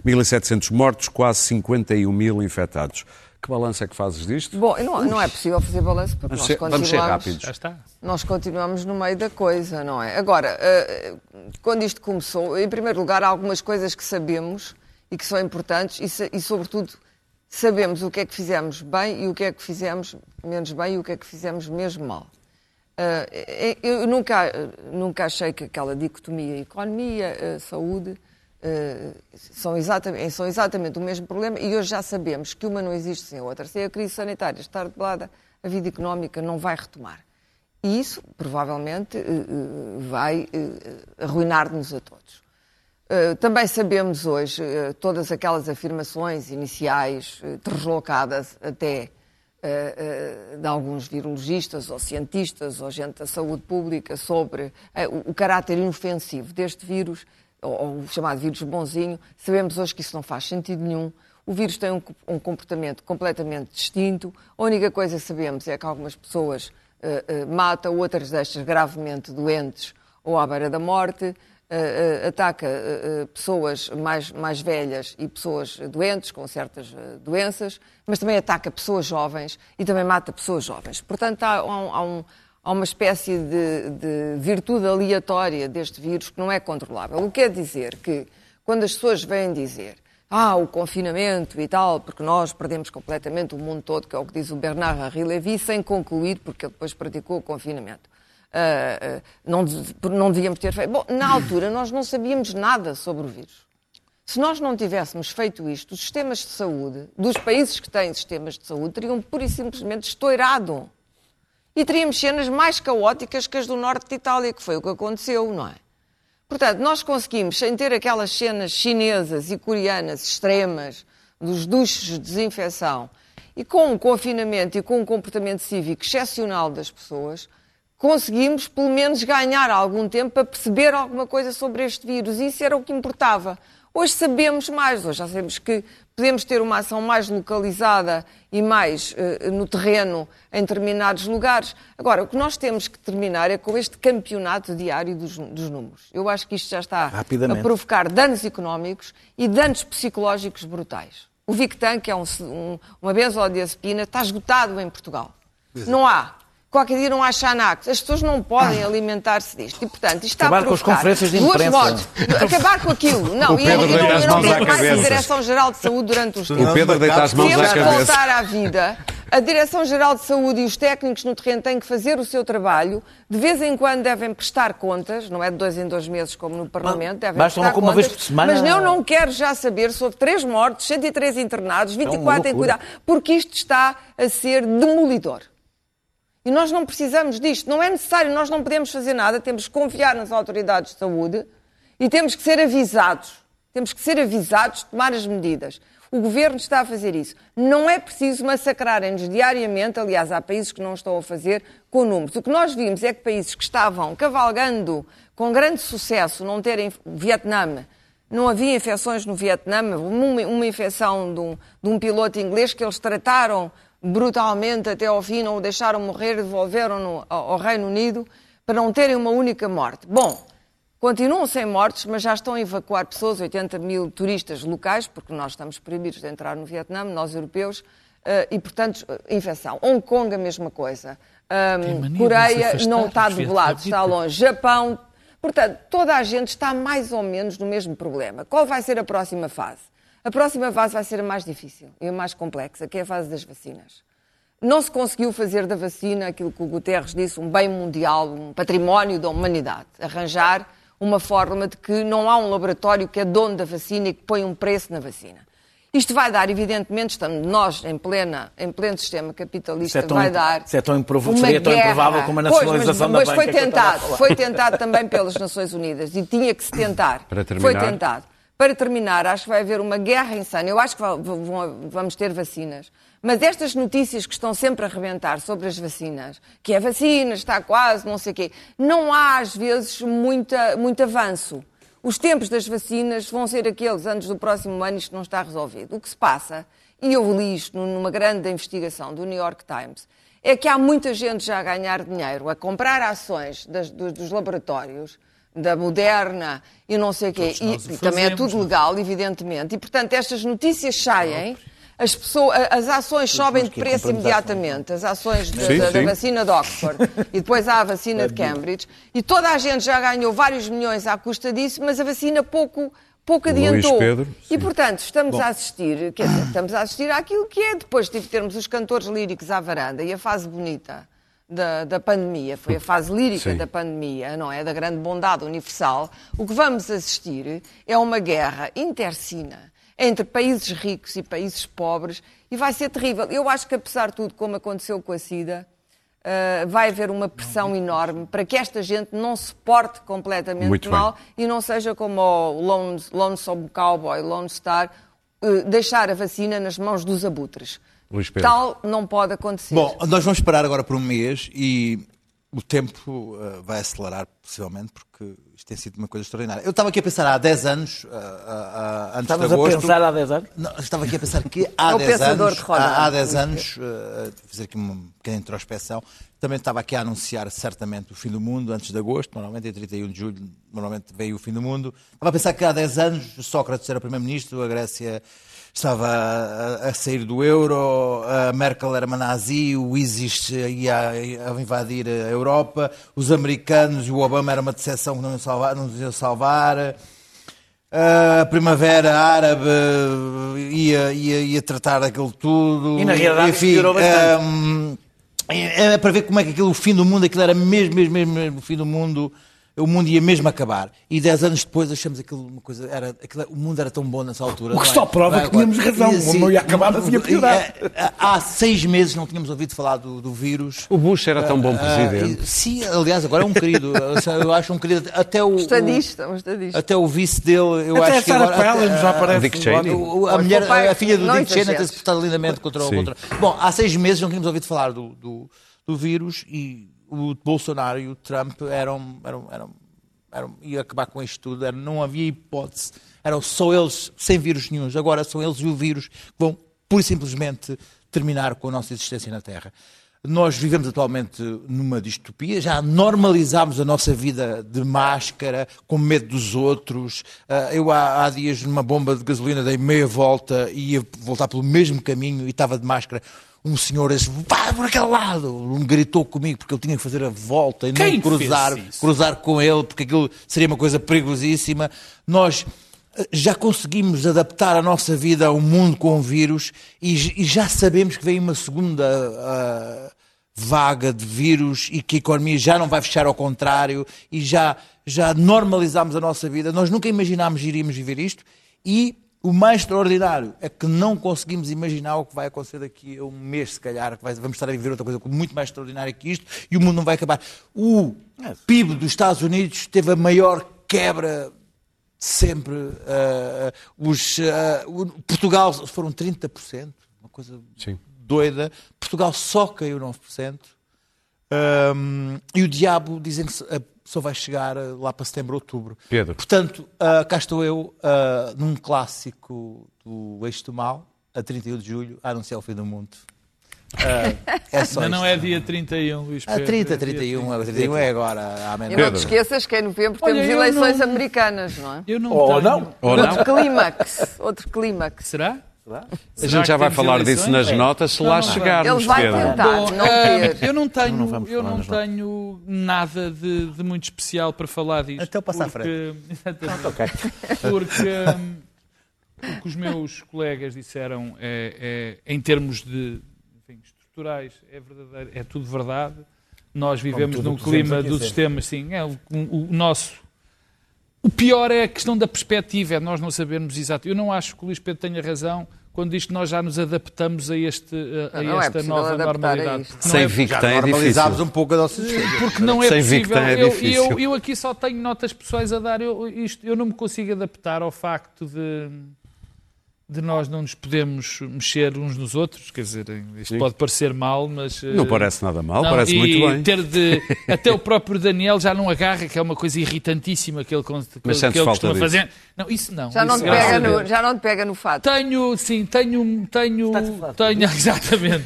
1.700 mortos, quase 51 mil infectados. Que balanço é que fazes disto? Bom, não, não é possível fazer balanço porque Vamos nós ser, vamos ser continuamos, rápidos. Já está. nós continuamos no meio da coisa, não é? Agora, eh, quando isto começou, em primeiro lugar, há algumas coisas que sabemos e que são importantes e, e, sobretudo, sabemos o que é que fizemos bem e o que é que fizemos menos bem e o que é que fizemos mesmo mal. Eh, eu nunca, nunca achei que aquela dicotomia economia, eh, saúde, eh, são, exatamente, são exatamente o mesmo problema e hoje já sabemos que uma não existe sem a outra. Se a crise sanitária estar debelada, a vida económica não vai retomar. E isso, provavelmente, vai arruinar-nos a todos. Também sabemos hoje todas aquelas afirmações iniciais, deslocadas até de alguns virologistas ou cientistas ou gente da saúde pública sobre uh, o, caráter inofensivo deste vírus, ou, o chamado vírus bonzinho. Sabemos hoje que isso não faz sentido nenhum. O vírus tem um, comportamento completamente distinto. A única coisa que sabemos é que algumas pessoas mata, outras destas gravemente doentes ou à beira da morte. Uh, ataca uh, pessoas mais, mais velhas e pessoas doentes, com certas doenças, mas também ataca pessoas jovens e também mata pessoas jovens. Portanto, há, há, um, há, um, uma espécie de, de, virtude aleatória deste vírus que não é controlável. O que quer dizer que, quando as pessoas vêm dizer ah, o confinamento e tal, porque nós perdemos completamente o mundo todo, que é o que diz o Bernard Henri Lévy, sem concluir, porque ele depois praticou o confinamento. Uh, não, não devíamos ter feito. Bom, na altura nós não sabíamos nada sobre o vírus. Se nós não tivéssemos feito isto, os sistemas de saúde dos países que têm sistemas de saúde teriam pura e simplesmente estourado. E teríamos cenas mais caóticas que as do norte de Itália, que foi o que aconteceu, não é? Portanto, nós conseguimos, sem ter aquelas cenas chinesas e coreanas extremas, dos duches de desinfecção, e com um confinamento e com um comportamento cívico excepcional das pessoas, conseguimos pelo menos ganhar algum tempo para perceber alguma coisa sobre este vírus. E isso era o que importava. Hoje sabemos mais, hoje já sabemos que podemos ter uma ação mais localizada e mais uh, no terreno em determinados lugares. Agora, o que nós temos que terminar é com este campeonato diário dos, dos números. Eu acho que isto já está a provocar danos económicos e danos psicológicos brutais. O Victan, que é um, um, uma benzodiazepina, está esgotado em Portugal. Não há qualquer dia não há Xanax. As pessoas não podem alimentar-se disto. E, portanto, isto Acabar está a com as conferências de duas imprensa. mortes. Acabar com aquilo. Não, O e, Pedro e não, deita as não mãos à tem mais a cabeça. Direção-Geral de Saúde durante os O tempos. Pedro deita as mãos à Temos que cabeça. voltar à vida. A Direção-Geral de Saúde e os técnicos no terreno têm que fazer o seu trabalho. De vez em quando devem prestar contas, não é de dois em dois meses como no Parlamento, devem basta prestar uma- contas. vez por semana. Mas eu não quero já saber sobre três mortes, 103 internados, 24 em loucura. cuidado, porque isto está a ser demolidor. E nós não precisamos disto, não é necessário, nós não podemos fazer nada, temos que confiar nas autoridades de saúde e temos que ser avisados. Temos que ser avisados, tomar as medidas. O governo está a fazer isso. Não é preciso massacrarem-nos diariamente, aliás, há países que não estão a fazer com números. O que nós vimos é que países que estavam cavalgando com grande sucesso, não terem Vietnã, não havia infecções no Vietnã, uma, uma infecção de um, de um piloto inglês que eles trataram brutalmente até ao fim, não o deixaram morrer, devolveram-no ao, Reino Unido para não terem uma única morte. Bom, continuam sem mortes, mas já estão a evacuar pessoas, 80 mil turistas locais, porque nós estamos proibidos de entrar no Vietnã, nós europeus, eh, e portanto, eh, infecção. Hong Kong, a mesma coisa. De Coreia não está dos debelado, está longe. Japão. Portanto, toda a gente está mais ou menos no mesmo problema. Qual vai ser a próxima fase? A próxima fase vai ser a mais difícil e a mais complexa, que é a fase das vacinas. Não se conseguiu fazer da vacina aquilo que o Guterres disse, um bem mundial, um património da humanidade. Arranjar uma forma de que não há um laboratório que é dono da vacina e que põe um preço na vacina. Isto vai dar, evidentemente, estamos nós em, plena, em pleno sistema capitalista, Isso é tão, vai dar. isso é tão seria tão guerra. improvável como a Pois, nacionalização mas, da mas banca foi que eu estava a tentado, falar. foi tentado também pelas Nações Unidas e tinha que se tentar. Para terminar. Foi tentado. Para terminar, acho que vai haver uma guerra insana. Eu acho que vamos ter vacinas. Mas estas notícias que estão sempre a rebentar sobre as vacinas, que é vacina, está quase, não sei o quê, não há às vezes muita, muito avanço. Os tempos das vacinas vão ser aqueles antes do próximo ano, isto não está resolvido. O que se passa, e eu li isto numa grande investigação do New York Times, é que há muita gente já a ganhar dinheiro, a comprar ações das- dos, dos laboratórios, da Moderna e não sei o quê. E, também é tudo é? legal, evidentemente. E, portanto, estas notícias saem, as, pessoas, as ações sobem de preço imediatamente, as ações da, Sim, da- da sim. vacina de Oxford e depois há a vacina de Cambridge. E toda a gente já ganhou vários milhões à custa disso, mas a vacina pouco, pouco adiantou. Pedro, e, portanto, estamos a assistir, quer dizer, estamos a assistir àquilo que é depois de termos os cantores líricos à varanda e a fase bonita da, da pandemia, foi a fase lírica Sim. da pandemia, não é? Da grande bondade universal. O que vamos assistir é uma guerra intercina entre países ricos e países pobres e vai ser terrível. Eu acho que, apesar de tudo, como aconteceu com a SIDA, ah, vai haver uma pressão enorme para que esta gente não se porte completamente Muito bem. mal e não seja como o Lone, Lonesome Cowboy, Lone Star, eh, deixar a vacina nas mãos dos abutres. Luís Pedro. Tal não pode acontecer. Bom, nós vamos parar agora por um mês e o tempo eh, vai acelerar, possivelmente, porque isto tem sido uma coisa extraordinária. Eu estava aqui a pensar há 10 anos, ah, ah, antes Estavas de a agosto... pensar há 10 anos? Não, estava aqui a pensar que há É o 10 pensador anos, de roda. há, há 10 anos, eh, fazer aqui uma pequena introspeção, também estava aqui a anunciar certamente o fim do mundo antes de agosto, normalmente em 31 de julho, normalmente veio o fim do mundo. Estava a pensar que há 10 anos Sócrates era primeiro-ministro, a Grécia estava a, a sair do euro, a Merkel era uma nazi, o ISIS ia, a invadir a Europa, os americanos e o Obama era uma decepção que não, ia salvar, não nos ia salvar. A Primavera Árabe ia, ia, ia tratar daquilo tudo. E na realidade Enfim, piorou bastante. hum, é para ver como é que aquilo, o fim do mundo, aquilo era mesmo, mesmo, mesmo, mesmo o fim do mundo. O mundo ia mesmo acabar. E dez anos depois achamos aquilo uma coisa. Era, aquilo- o mundo era tão bom nessa altura. O que é? só prova Vai que tínhamos razão. E, O sim, mundo ia acabar, mas ia piorar. e, é, Há seis meses não tínhamos ouvido falar do, do vírus. O Bush era tão bom Ah, presidente. e- sim, aliás, agora é um querido. Eu acho um querido. Até o, Um o, estadista, um estadista. até o vice dele, eu Até acho a que Sarah agora. Palin já aparece. Dick Cheney. o- o- a, mulher, o pai, a filha do Dick Cheney tem-se portado lindamente contra, contra. Bom, há seis meses não tínhamos ouvido falar do, do, do vírus e o Bolsonaro e o Trump eram. eram, eram, eram ia acabar com isto tudo, era, não havia hipótese. Eram só eles, sem vírus nenhum. Agora são eles e o vírus que vão, pura e simplesmente, terminar com a nossa existência na Terra. Nós vivemos atualmente numa distopia, já normalizámos a nossa vida de máscara, com medo dos outros. Ah, Eu há, há dias numa bomba de gasolina dei meia volta e ia voltar pelo mesmo caminho e estava de máscara. Um senhor disse, vá por aquele lado, me gritou comigo porque eu tinha que fazer a volta e Quem não cruzar, cruzar com ele, porque aquilo seria uma coisa perigosíssima. Nós eh, já conseguimos adaptar a nossa vida a um mundo com vírus e, e já sabemos que vem uma segunda ah, vaga de vírus e que a economia já não vai fechar ao contrário e já, já normalizámos a nossa vida. Nós nunca imaginámos que iríamos viver isto e o mais extraordinário é que não conseguimos imaginar o que vai acontecer daqui a um mês, se calhar, que vai- vamos estar a viver outra coisa muito mais extraordinária que isto e o mundo não vai acabar. O PIB dos Estados Unidos teve a maior quebra sempre. ah, os, o- Portugal foram 30%, uma coisa Sim. doida. Portugal só caiu 9%. Ahm, e o diabo dizem que eh, só vai chegar eh, lá para setembro, outubro. Pedro. Portanto, ah, cá estou eu, ah, num clássico do Eixo do Mal, a 31 de julho, a anunciar o fim do mundo. Ah, é só Ainda não isto. é dia 31, Luís A Pedro. 30, é dia 31, a 31 é agora, à E não te esqueças que em novembro Olha, temos eleições não- americanas, não é? Eu não Ou tenho... não. Ou não? Outro clímax. Outro clímax. Será? A gente já vai falar disso nas notas se lá chegarmos, Ele vai Pedro. tentar. Bom, não eh, ter. eu não tenho, Não eu não tenho nada de, de muito especial para falar disto. Então passa à porque, Exatamente. Ok. porque hum, o que os meus colegas disseram é, é, em termos de enfim, estruturais é verdadeiro, é tudo verdade. Nós vivemos num clima do sistema, sim, é o- o nosso O pior é a questão da perspectiva, é nós não sabermos exato. Eu não acho que o Luís Pedro tenha razão quando diz que nós já nos adaptamos a, este, a, a é esta possível nova a normalidade. não Sem é- Victem é difícil. um pouco a nossa porque não é Sem possível. É eu, eu, eu aqui só tenho notas pessoais a dar. Eu, isto, eu não me consigo adaptar ao facto de, de nós não nos podemos mexer uns nos outros. Quer dizer, isto Sim. pode parecer mal, mas. Não eh, parece nada mal, não, parece muito bem. Ter de, até o próprio Daniel já não agarra, que é uma coisa irritantíssima que ele, que, Mas que ele costuma fazer. Não, isso não. Já não, isso, te pega no, já não te pega no fato. Tenho, sim, tenho, tenho, tenho, exatamente.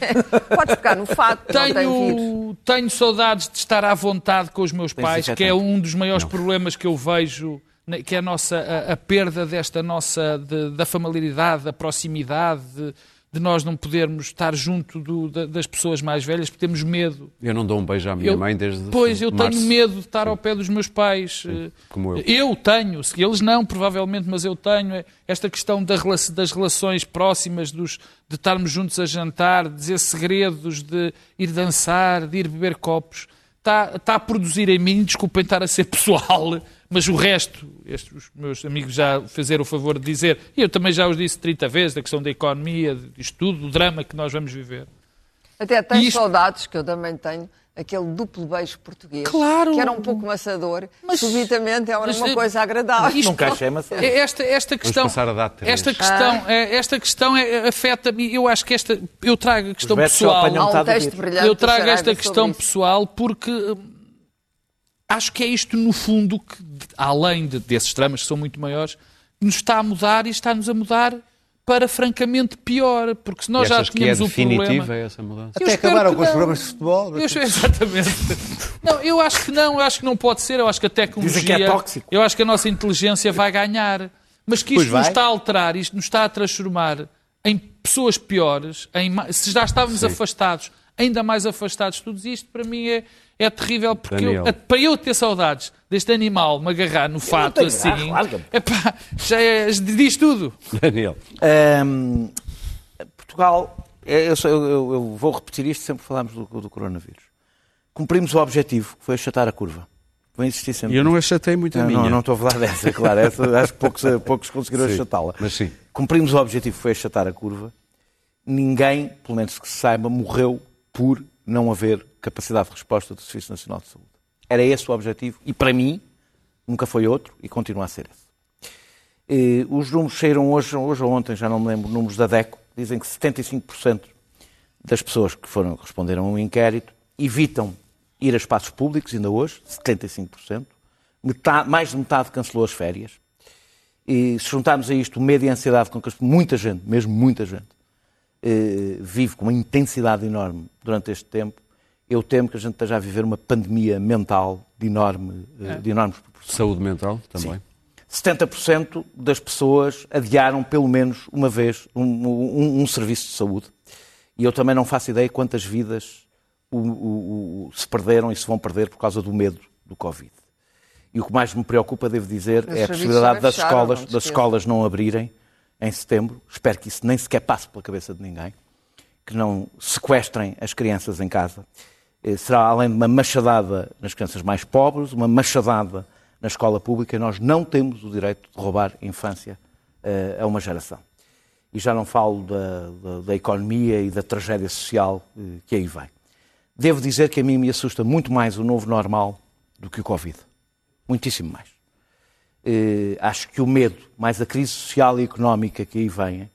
Podes pegar no fato, não. Tenho, tenho saudades de estar à vontade com os meus Tens pais, que é um dos maiores problemas que eu vejo, que é a nossa a, a perda desta nossa de- da familiaridade, da proximidade, de, de nós não podermos estar junto do- da- das pessoas mais velhas, porque temos medo. Eu não dou um beijo à minha Eu- mãe desde Pois, eu março. tenho medo de estar ao pé dos meus pais. eh, como eu. tenho, se eles não, provavelmente, mas eu tenho. É Esta questão da das relações próximas, dos, de estarmos juntos a jantar, de dizer segredos, de ir dançar, de ir beber copos, está, está a produzir em mim, desculpem estar a ser pessoal, mas o resto, estes, os meus amigos já fizeram o favor de dizer, e eu também já os disse 30 vezes, da questão da economia, disto tudo, do drama que nós vamos viver. Até tens Isto- saudades, que eu também tenho, aquele duplo beijo português. Claro. Que era um pouco maçador. Mas- subitamente é uma mas, eh, coisa agradável. Isto- Nunca achei maçã. É Esta, esta questão, esta questão, é, esta questão é, afeta-me. Eu acho que esta, eu trago a questão pessoal. um Eu trago esta questão pessoal porque hum, acho que é isto no fundo que, além de- desses dramas que são muito maiores, nos está a mudar e está-nos a mudar para francamente pior, porque se E nós já achas que é tínhamos o definitiva problema. essa mudança? Até acabaram com os programas de futebol. Eu exatamente. Não, eu acho que não, eu acho que não pode ser, eu acho que a tecnologia. Dizem que é tóxico. Eu acho que a nossa inteligência vai ganhar. Mas que Pois isto nos vai. está a alterar, isto nos está a transformar em pessoas piores, em se já estávamos afastados, ainda mais afastados, tudo isto para mim é, é terrível, porque eu- para eu ter saudades deste animal me agarrar no fato assim, epá, já é, diz tudo. Daniel. Ahm, Portugal, é, eu, sou- eu- eu- vou repetir isto sempre que falamos do, do coronavírus. Cumprimos o objetivo, que foi achatar a curva. Vou insistir sempre. E eu não achatei muito a Não, minha. não, não estou a falar dessa, claro. Essa, acho que poucos, poucos conseguiram Sim, achatá-la. mas sim. Cumprimos o objetivo, que foi achatar a curva. Ninguém, pelo menos que se saiba, morreu por não haver capacidade de resposta do Serviço Nacional de Saúde. Era esse o objetivo e, para mim, nunca foi outro e continua a ser esse. Eh, os números saíram hoje, hoje ou ontem, já não me lembro, números da DECO, dizem que 75% das pessoas que foram responderam a um inquérito evitam ir a espaços públicos, ainda hoje, 75%. Metade, mais de metade cancelou as férias. E se juntarmos a isto o medo e a ansiedade com que muita gente, mesmo muita gente, eh, vive com uma intensidade enorme durante este tempo, eu temo que a gente esteja a viver uma pandemia mental de, enorme, eh, de enormes proporções. Saúde mental também. 70% das pessoas adiaram pelo menos uma vez um, um- um serviço de saúde. E eu também não faço ideia quantas vidas o- o- o- se perderam e se vão perder por causa do medo do Covid. E o que mais me preocupa, devo dizer, Os é a possibilidade das fecharam, escolas, das escolas não abrirem em setembro. Espero que isso nem sequer passe pela cabeça de ninguém. Que não sequestrem as crianças em casa. Eh, Será além de uma machadada nas crianças mais pobres, uma machadada na escola pública. Nós não temos o direito de roubar infância eh, a uma geração. E já não falo da, da- da economia e da tragédia social eh, que aí vem. Devo dizer que a mim me assusta muito mais o novo normal do que o Covid. Muitíssimo mais. Eh, acho que o medo, mais a crise social e económica que aí vem,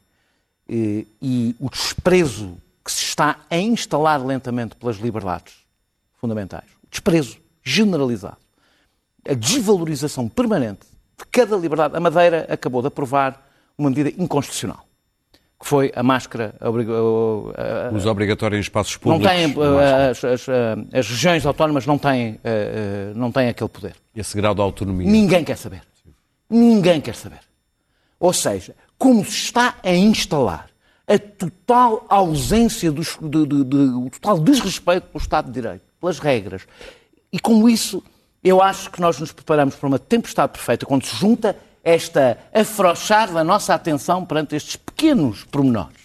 eh, e o desprezo que se está a instalar lentamente pelas liberdades fundamentais, o desprezo generalizado, a desvalorização permanente de cada liberdade. A Madeira acabou de aprovar uma medida inconstitucional, que foi a máscara. a obriga- a- a- Uso obrigatório em espaços públicos. têm, não é? eh, as, as, as regiões autónomas não têm, não têm aquele poder. Esse grau de autonomia. Ninguém quer saber. Ninguém quer saber. Ou seja, como se está a instalar a total ausência, dos, de, de- de- o total desrespeito pelo Estado de Direito, pelas regras. E com isso, eu acho que nós nos preparamos para uma tempestade perfeita, quando se junta esta afrouxar da nossa atenção perante estes pequenos pormenores.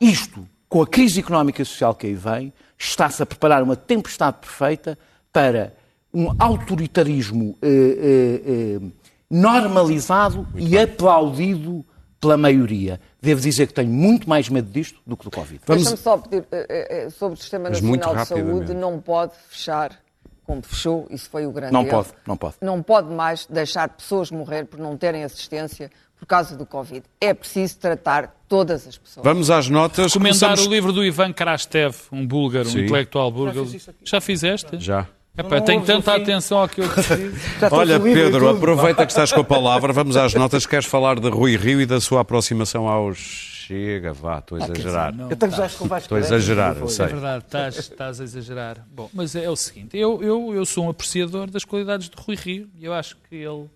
Isto, com a crise económica e social que aí vem, está-se a preparar uma tempestade perfeita para um autoritarismo eh, eh, eh, normalizado e aplaudido pela maioria. Devo dizer que tenho muito mais medo disto do que do Covid. Deixa-me só pedir eh, eh, sobre o Sistema Mas muito Nacional de Saúde, não pode fechar como fechou, isso foi o grande Não erro. pode, não pode. Não pode mais deixar pessoas morrer por não terem assistência por causa do Covid. É preciso tratar todas as pessoas. Vamos às notas. Recomendar Começamos- o livro do Ivan Krastev, um búlgaro, Sim. um intelectual búlgaro. Já fizeste? Já. Epá, Não tenho tanta atenção ao que eu preciso. Olha, Pedro, tudo. aproveita que estás com a palavra. Vamos às notas. Queres falar de Rui Rio e da sua aproximação aos Chega? Vá, estou a exagerar. não. Eu tenho já com o Vasco Estou a exagerar, não eu sei. É verdade, estás, estás a exagerar. Bom, mas é o seguinte, eu, eu, eu sou um apreciador das qualidades de Rui Rio e eu acho que ele,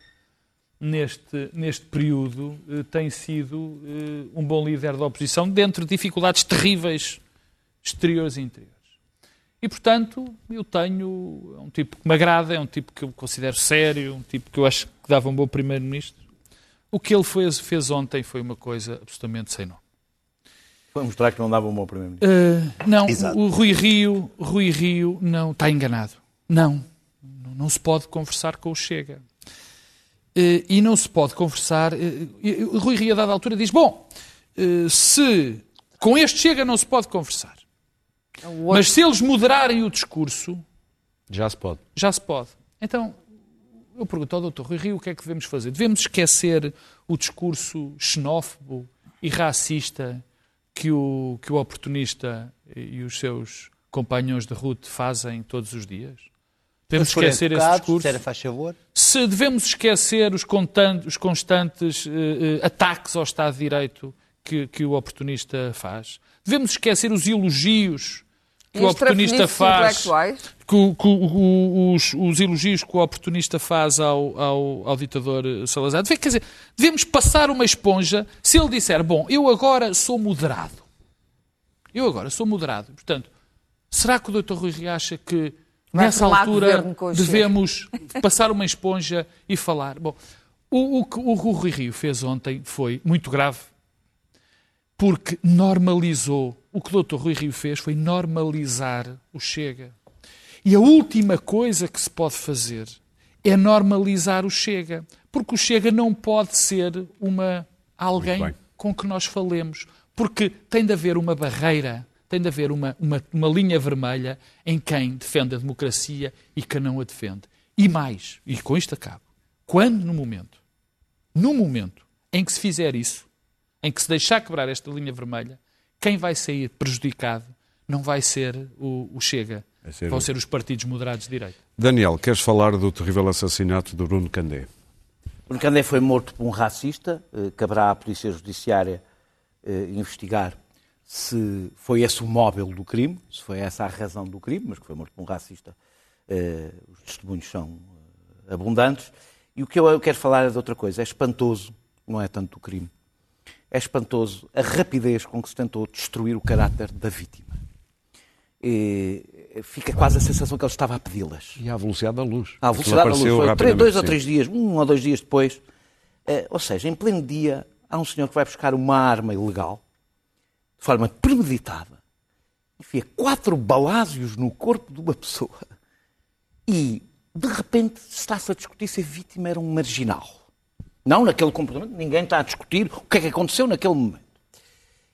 neste, neste período, eh, tem sido eh, um bom líder da oposição dentro de dificuldades terríveis exteriores e interiores. E, portanto, eu tenho. É um tipo que me agrada, é um tipo que eu considero sério, um tipo que eu acho que dava um bom primeiro-ministro. O que ele fez, fez ontem foi uma coisa absolutamente sem nome. Foi mostrar que não dava um bom primeiro-ministro. Uh, não, Exato. o Rui Rio, Rui Rio não está enganado. Não, não, se pode conversar com o Chega. Uh, e não se pode conversar. uh, Rui Rio, a dada altura, diz: Bom, se com este Chega não se pode conversar, mas se eles moderarem o discurso, Já se pode. já se pode. Então, eu pergunto ao Dr. Rui Rio o que é que devemos fazer. Devemos esquecer o discurso xenófobo e racista que o, que o oportunista e os seus companhões de ruta fazem todos os dias? Devemos Se esquecer esse educados, discurso? disserem, faz favor. Se devemos esquecer os, os constantes eh, eh, ataques ao Estado de Direito que, que o oportunista faz? Devemos esquecer os elogios que o oportunista faz que, que os, os elogios que o oportunista faz ao, ao, ao ditador eh, Salazar. Deve- Quer dizer, devemos passar uma esponja se ele disser, bom, eu agora sou moderado. Eu agora sou moderado. Portanto, será que o Dr. Rui Rio acha que Vai nessa altura devemos passar uma esponja e falar? Bom, o, o que o Rui Rio fez ontem foi muito grave porque normalizou. O que o Dr. Rui Rio fez foi normalizar o Chega. E a última coisa que se pode fazer é normalizar o Chega. Porque o Chega não pode ser uma alguém com que nós falemos. Porque tem de haver uma barreira, tem de haver uma, uma, uma linha vermelha em quem defende a democracia e quem não a defende. E mais, e com isto acabo, quando no momento, no momento em que se fizer isso, em que se deixar quebrar esta linha vermelha, quem vai sair prejudicado não vai ser o, o Chega, Vai ser vão o- ser os partidos moderados de direita. Daniel, queres falar do terrível assassinato do Bruno Candé? Bruno Candé foi morto por um racista. eh, Caberá à Polícia Judiciária eh, investigar se foi esse o móvel do crime, se foi essa a razão do crime, mas que foi morto por um racista. Eh, Os testemunhos são abundantes. E o que eu eu quero falar é de outra coisa. É espantoso, não é tanto o crime. É espantoso a rapidez com que se tentou destruir o caráter da vítima. E fica quase a sensação que ele estava a pedi-las. E à velocidade da luz. À velocidade da luz. Foi três- dois ou sim. três dias, um ou dois dias depois. Eh, ou seja, em pleno dia, há um senhor que vai buscar uma arma ilegal, de forma premeditada, enfia quatro balásios no corpo de uma pessoa e, de repente, está-se a discutir se a vítima era um marginal. Não naquele comportamento, ninguém está a discutir o que é que aconteceu naquele momento.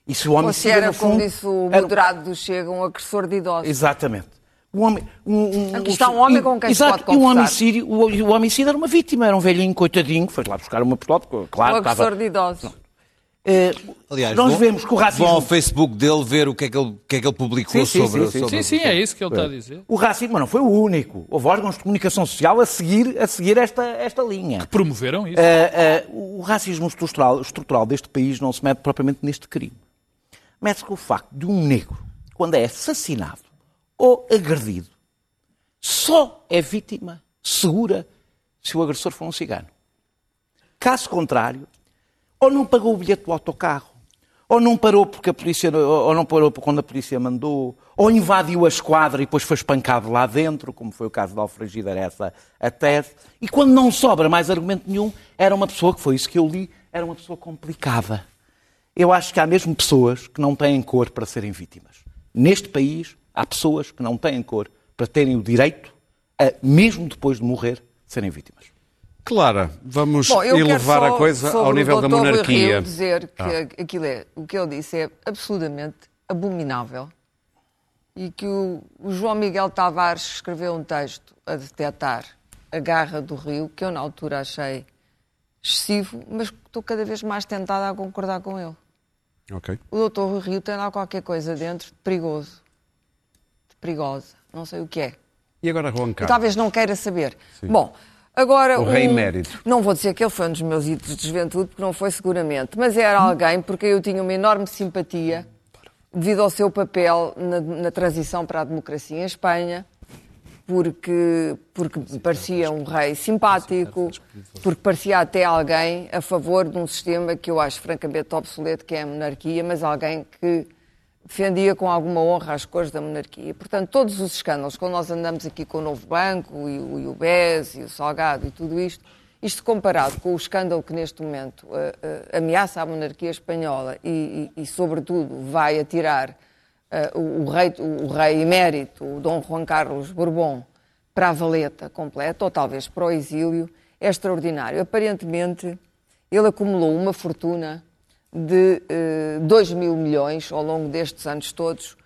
E se o homicida, se era, no como fundo, disse o era- moderado do Chega, um agressor de idosos. Exatamente. Um homem, um, um, Aqui está um homem com quem se Exato, pode e um conversar. homicídio, o, o homicídio era uma vítima, era um velhinho coitadinho, que foi lá buscar uma pistola, claro, um estava... agressor de idosos. Eh, Aliás, nós vão- vemos que o racismo... Vão ao Facebook dele ver o que é que ele, o que é que ele publicou Sim, sim, sobre, sim, sim. sobre Sim, sim, é isso que ele está a dizer. O racismo não foi o único. Houve órgãos de comunicação social a seguir, a seguir esta, esta linha. Promoveram isso. Eh, eh, o racismo estrutural, estrutural deste país não se mete propriamente neste crime. Mete-se com o facto de um negro, quando é assassinado ou agredido, só é vítima segura se o agressor for um cigano. Caso contrário, ou não pagou o bilhete do autocarro, ou não parou porque a polícia, ou não parou quando a polícia mandou, ou invadiu a esquadra e depois foi espancado lá dentro, como foi o caso de Alfragida, era essa a tese. E quando não sobra mais argumento nenhum, era uma pessoa, que foi isso que eu li, era uma pessoa complicada. Eu acho que há mesmo pessoas que não têm cor para serem vítimas. Neste país, há pessoas que não têm cor para terem o direito a, mesmo depois de morrer, serem vítimas. Clara, vamos Bom, eu elevar a coisa ao nível da monarquia. Rio dizer que Ah. aquilo é, o que ele disse é absolutamente abominável e que o, o João Miguel Tavares escreveu um texto a detectar a garra do Rio, que eu na altura achei excessivo, mas estou cada vez mais tentada a concordar com ele. Ok. O. Rui Rio tem lá qualquer coisa dentro de perigoso, de perigosa, não sei o que é. E agora Juan Eu Carlos? talvez não queira saber. Bom, agora. O rei um- emérito. Não vou dizer que ele foi um dos meus ídolos de juventude, porque não foi seguramente, mas era alguém porque eu tinha uma enorme simpatia devido ao seu papel na, na transição para a democracia em Espanha, porque, porque parecia um rei simpático, porque parecia até alguém a favor de um sistema que eu acho francamente obsoleto, que é a monarquia, mas alguém que defendia com alguma honra as cores da monarquia. Portanto, todos os escândalos, quando nós andamos aqui com o Novo Banco, e o, e o BES, e o Salgado, e tudo isto, isto comparado com o escândalo que neste momento eh, eh, ameaça a monarquia espanhola e, e- e, sobretudo, vai atirar eh, o, o rei, o, rei emérito, o Dom Juan Carlos Bourbon, para a valeta completa, ou talvez para o exílio, é extraordinário. Aparentemente, ele acumulou uma fortuna de 2 mil milhões ao longo destes anos todos,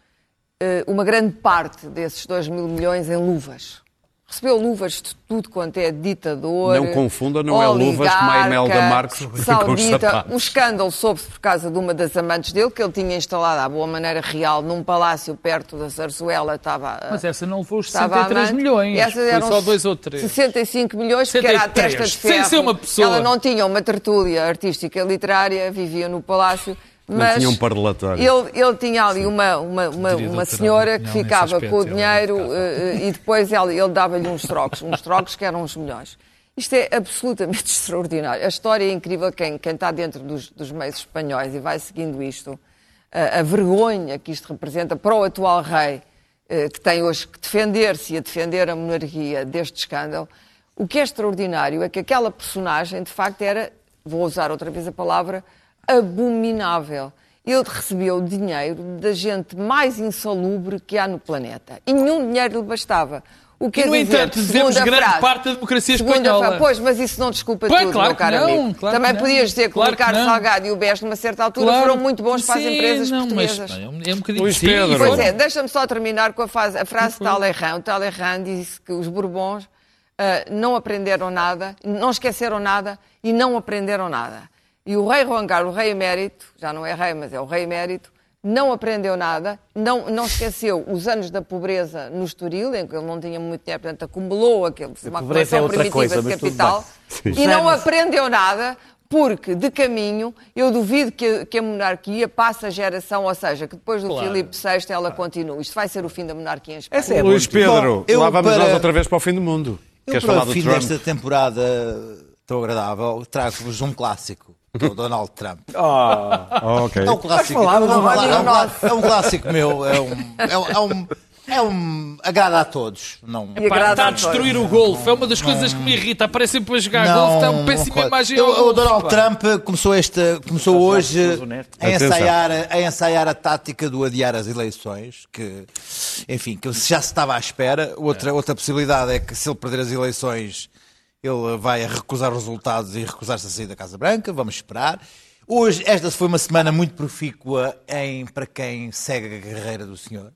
eh, uma grande parte desses 2 mil milhões em luvas. Recebeu luvas de tudo quanto é ditador. Não confunda, não é luvas como a Imelda Marques com os saudita. O escândalo soube-se por causa de uma das amantes dele, que ele tinha instalado à boa maneira real num palácio perto da Zarzuela. Estava, Mas essa não levou os estava 63 amante. milhões. Essas Foi eram só dois ou três. 65 milhões, porque era a 63, testa de sem ferro. ser uma pessoa. Ela não tinha uma tertúlia artística e literária, vivia no palácio. Mas tinha um parlatório. Ele, ele tinha ali uma, uma, uma, uma doutorar senhora que ficava nesse com o aspecto, dinheiro eh, eh, e depois ele, ele dava-lhe uns trocos, uns trocos que eram uns milhões. Isto é absolutamente extraordinário. A história é incrível. Quem, quem está dentro dos, dos meios espanhóis e vai seguindo isto, a, a vergonha que isto representa para o atual rei, eh, que tem hoje que defender-se e a defender a monarquia deste escândalo, o que é extraordinário é que aquela personagem, de facto, era, vou usar outra vez a palavra, abominável. Ele recebeu dinheiro da gente mais insalubre que há no planeta. E nenhum dinheiro lhe bastava. O que E, é no dizer, entanto, dizemos segunda grande frase, parte da democracia espanhola. frase, Pois, mas isso não desculpa Pois, tudo, claro meu caro não, amigo. claro Também que podias dizer que Claro o Ricardo que não. Salgado e o Best, numa certa altura, Claro. foram muito bons para as empresas não, mas, portuguesas. pá, é um- é um bocadinho Luís sim, Pedro. Pois foram- é, deixa-me só terminar com a, fase- a frase de Talleyrand. O Talleyrand disse que os Bourbons ah, não aprenderam nada, não esqueceram nada e não aprenderam nada. E o rei Juan Carlos, o rei emérito, já não é rei, mas é o rei emérito, não aprendeu nada, não, não esqueceu os anos da pobreza no Estoril, em que ele não tinha muito dinheiro, portanto acumulou aquele, uma pobreza é primitiva coisa, de capital e não aprendeu nada porque, de caminho, eu duvido que a, que a monarquia passe a geração, ou seja, que depois do Claro. Filipe VI ela continue. Isto vai ser o fim da monarquia em Espanha. Essa é Luís. Pedro, Bom, eu lá vamos para- nós outra vez para o fim do mundo. Eu, Queres para falar o do fim Trump? desta temporada tão agradável, trago-vos um clássico, que é o Donald Trump. Oh, ok. É um clássico. falar é, um, é, um, é um clássico meu. É um, é um, é um, é um- agrada a todos. Não, E Pá, agrada está a a todos. destruir o golfe. É uma das coisas que me irrita. Aparece sempre a jogar golfe. Está uma péssima não- imagem Eu- O Donald pá. Trump começou, este, começou hoje a ensaiar, a ensaiar a tática do adiar as eleições, que, enfim, que já se estava à espera. Outra, outra possibilidade é que se ele perder as eleições, ele vai recusar os resultados e recusar-se a sair da Casa Branca. Vamos esperar. Hoje, esta foi uma semana muito profícua em, para quem segue a carreira do senhor.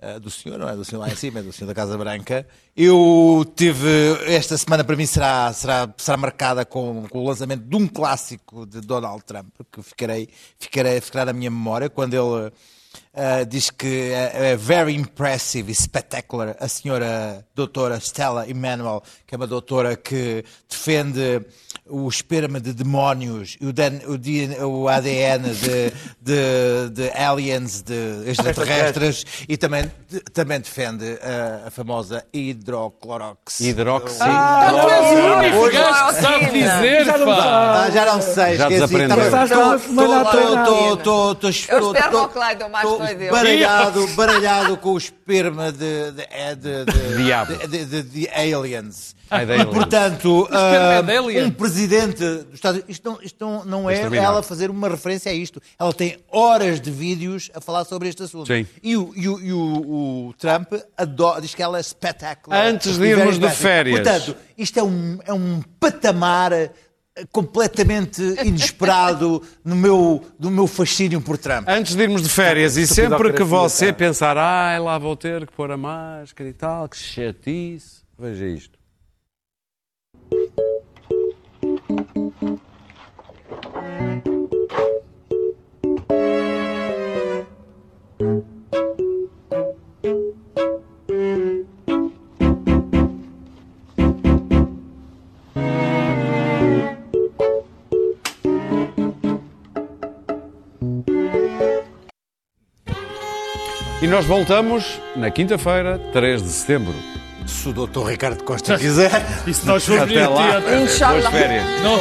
Uh, do senhor, não é do senhor lá em cima, é do senhor da Casa Branca. Eu tive, esta semana para mim será, será, será marcada com, com o lançamento de um clássico de Donald Trump, que ficarei, ficarei, ficará na minha memória, quando ele uh, diz que é, é very impressive e spectacular a senhora doutora Stella Emanuel, que é uma doutora que defende o esperma de demónios e o, Dan- o DNA o ADN de, de, de aliens, de extraterrestres e também, de- também defende a, a famosa hidroclorox. Hidroxi. Ah, tu és o único Hoje gajo não que é sabe oficina. dizer, Já não pá. Ah, já não sei, Já esqueci. desaprendeu. Passaste uma semana a treinar. Eu espero que o Clyde mais doido dele. baralhado, baralhado com o esperma de, de, de, de, Diabo. de, de- de- de aliens. Portanto, é ah, da Alien. um presidente dos Estados Unidos. Isto não, isto não, não é ela fazer uma referência a isto. Ela tem horas de vídeos a falar sobre este assunto. Sim. E, o, e o- e o- o Trump adora, diz que ela é spectacular. Antes de E irmos de férias. Portanto, isto é um, é um patamar eh, completamente inesperado no meu, do meu fascínio por Trump. Antes de irmos de férias e sempre que você pensar, ai, lá vou ter que pôr a máscara e tal, que chatice, veja isto. Nós voltamos na quinta-feira, 3 de setembro. Se o doutor Ricardo Costa quiser. E se nós formos Até lá. Boas férias. Não,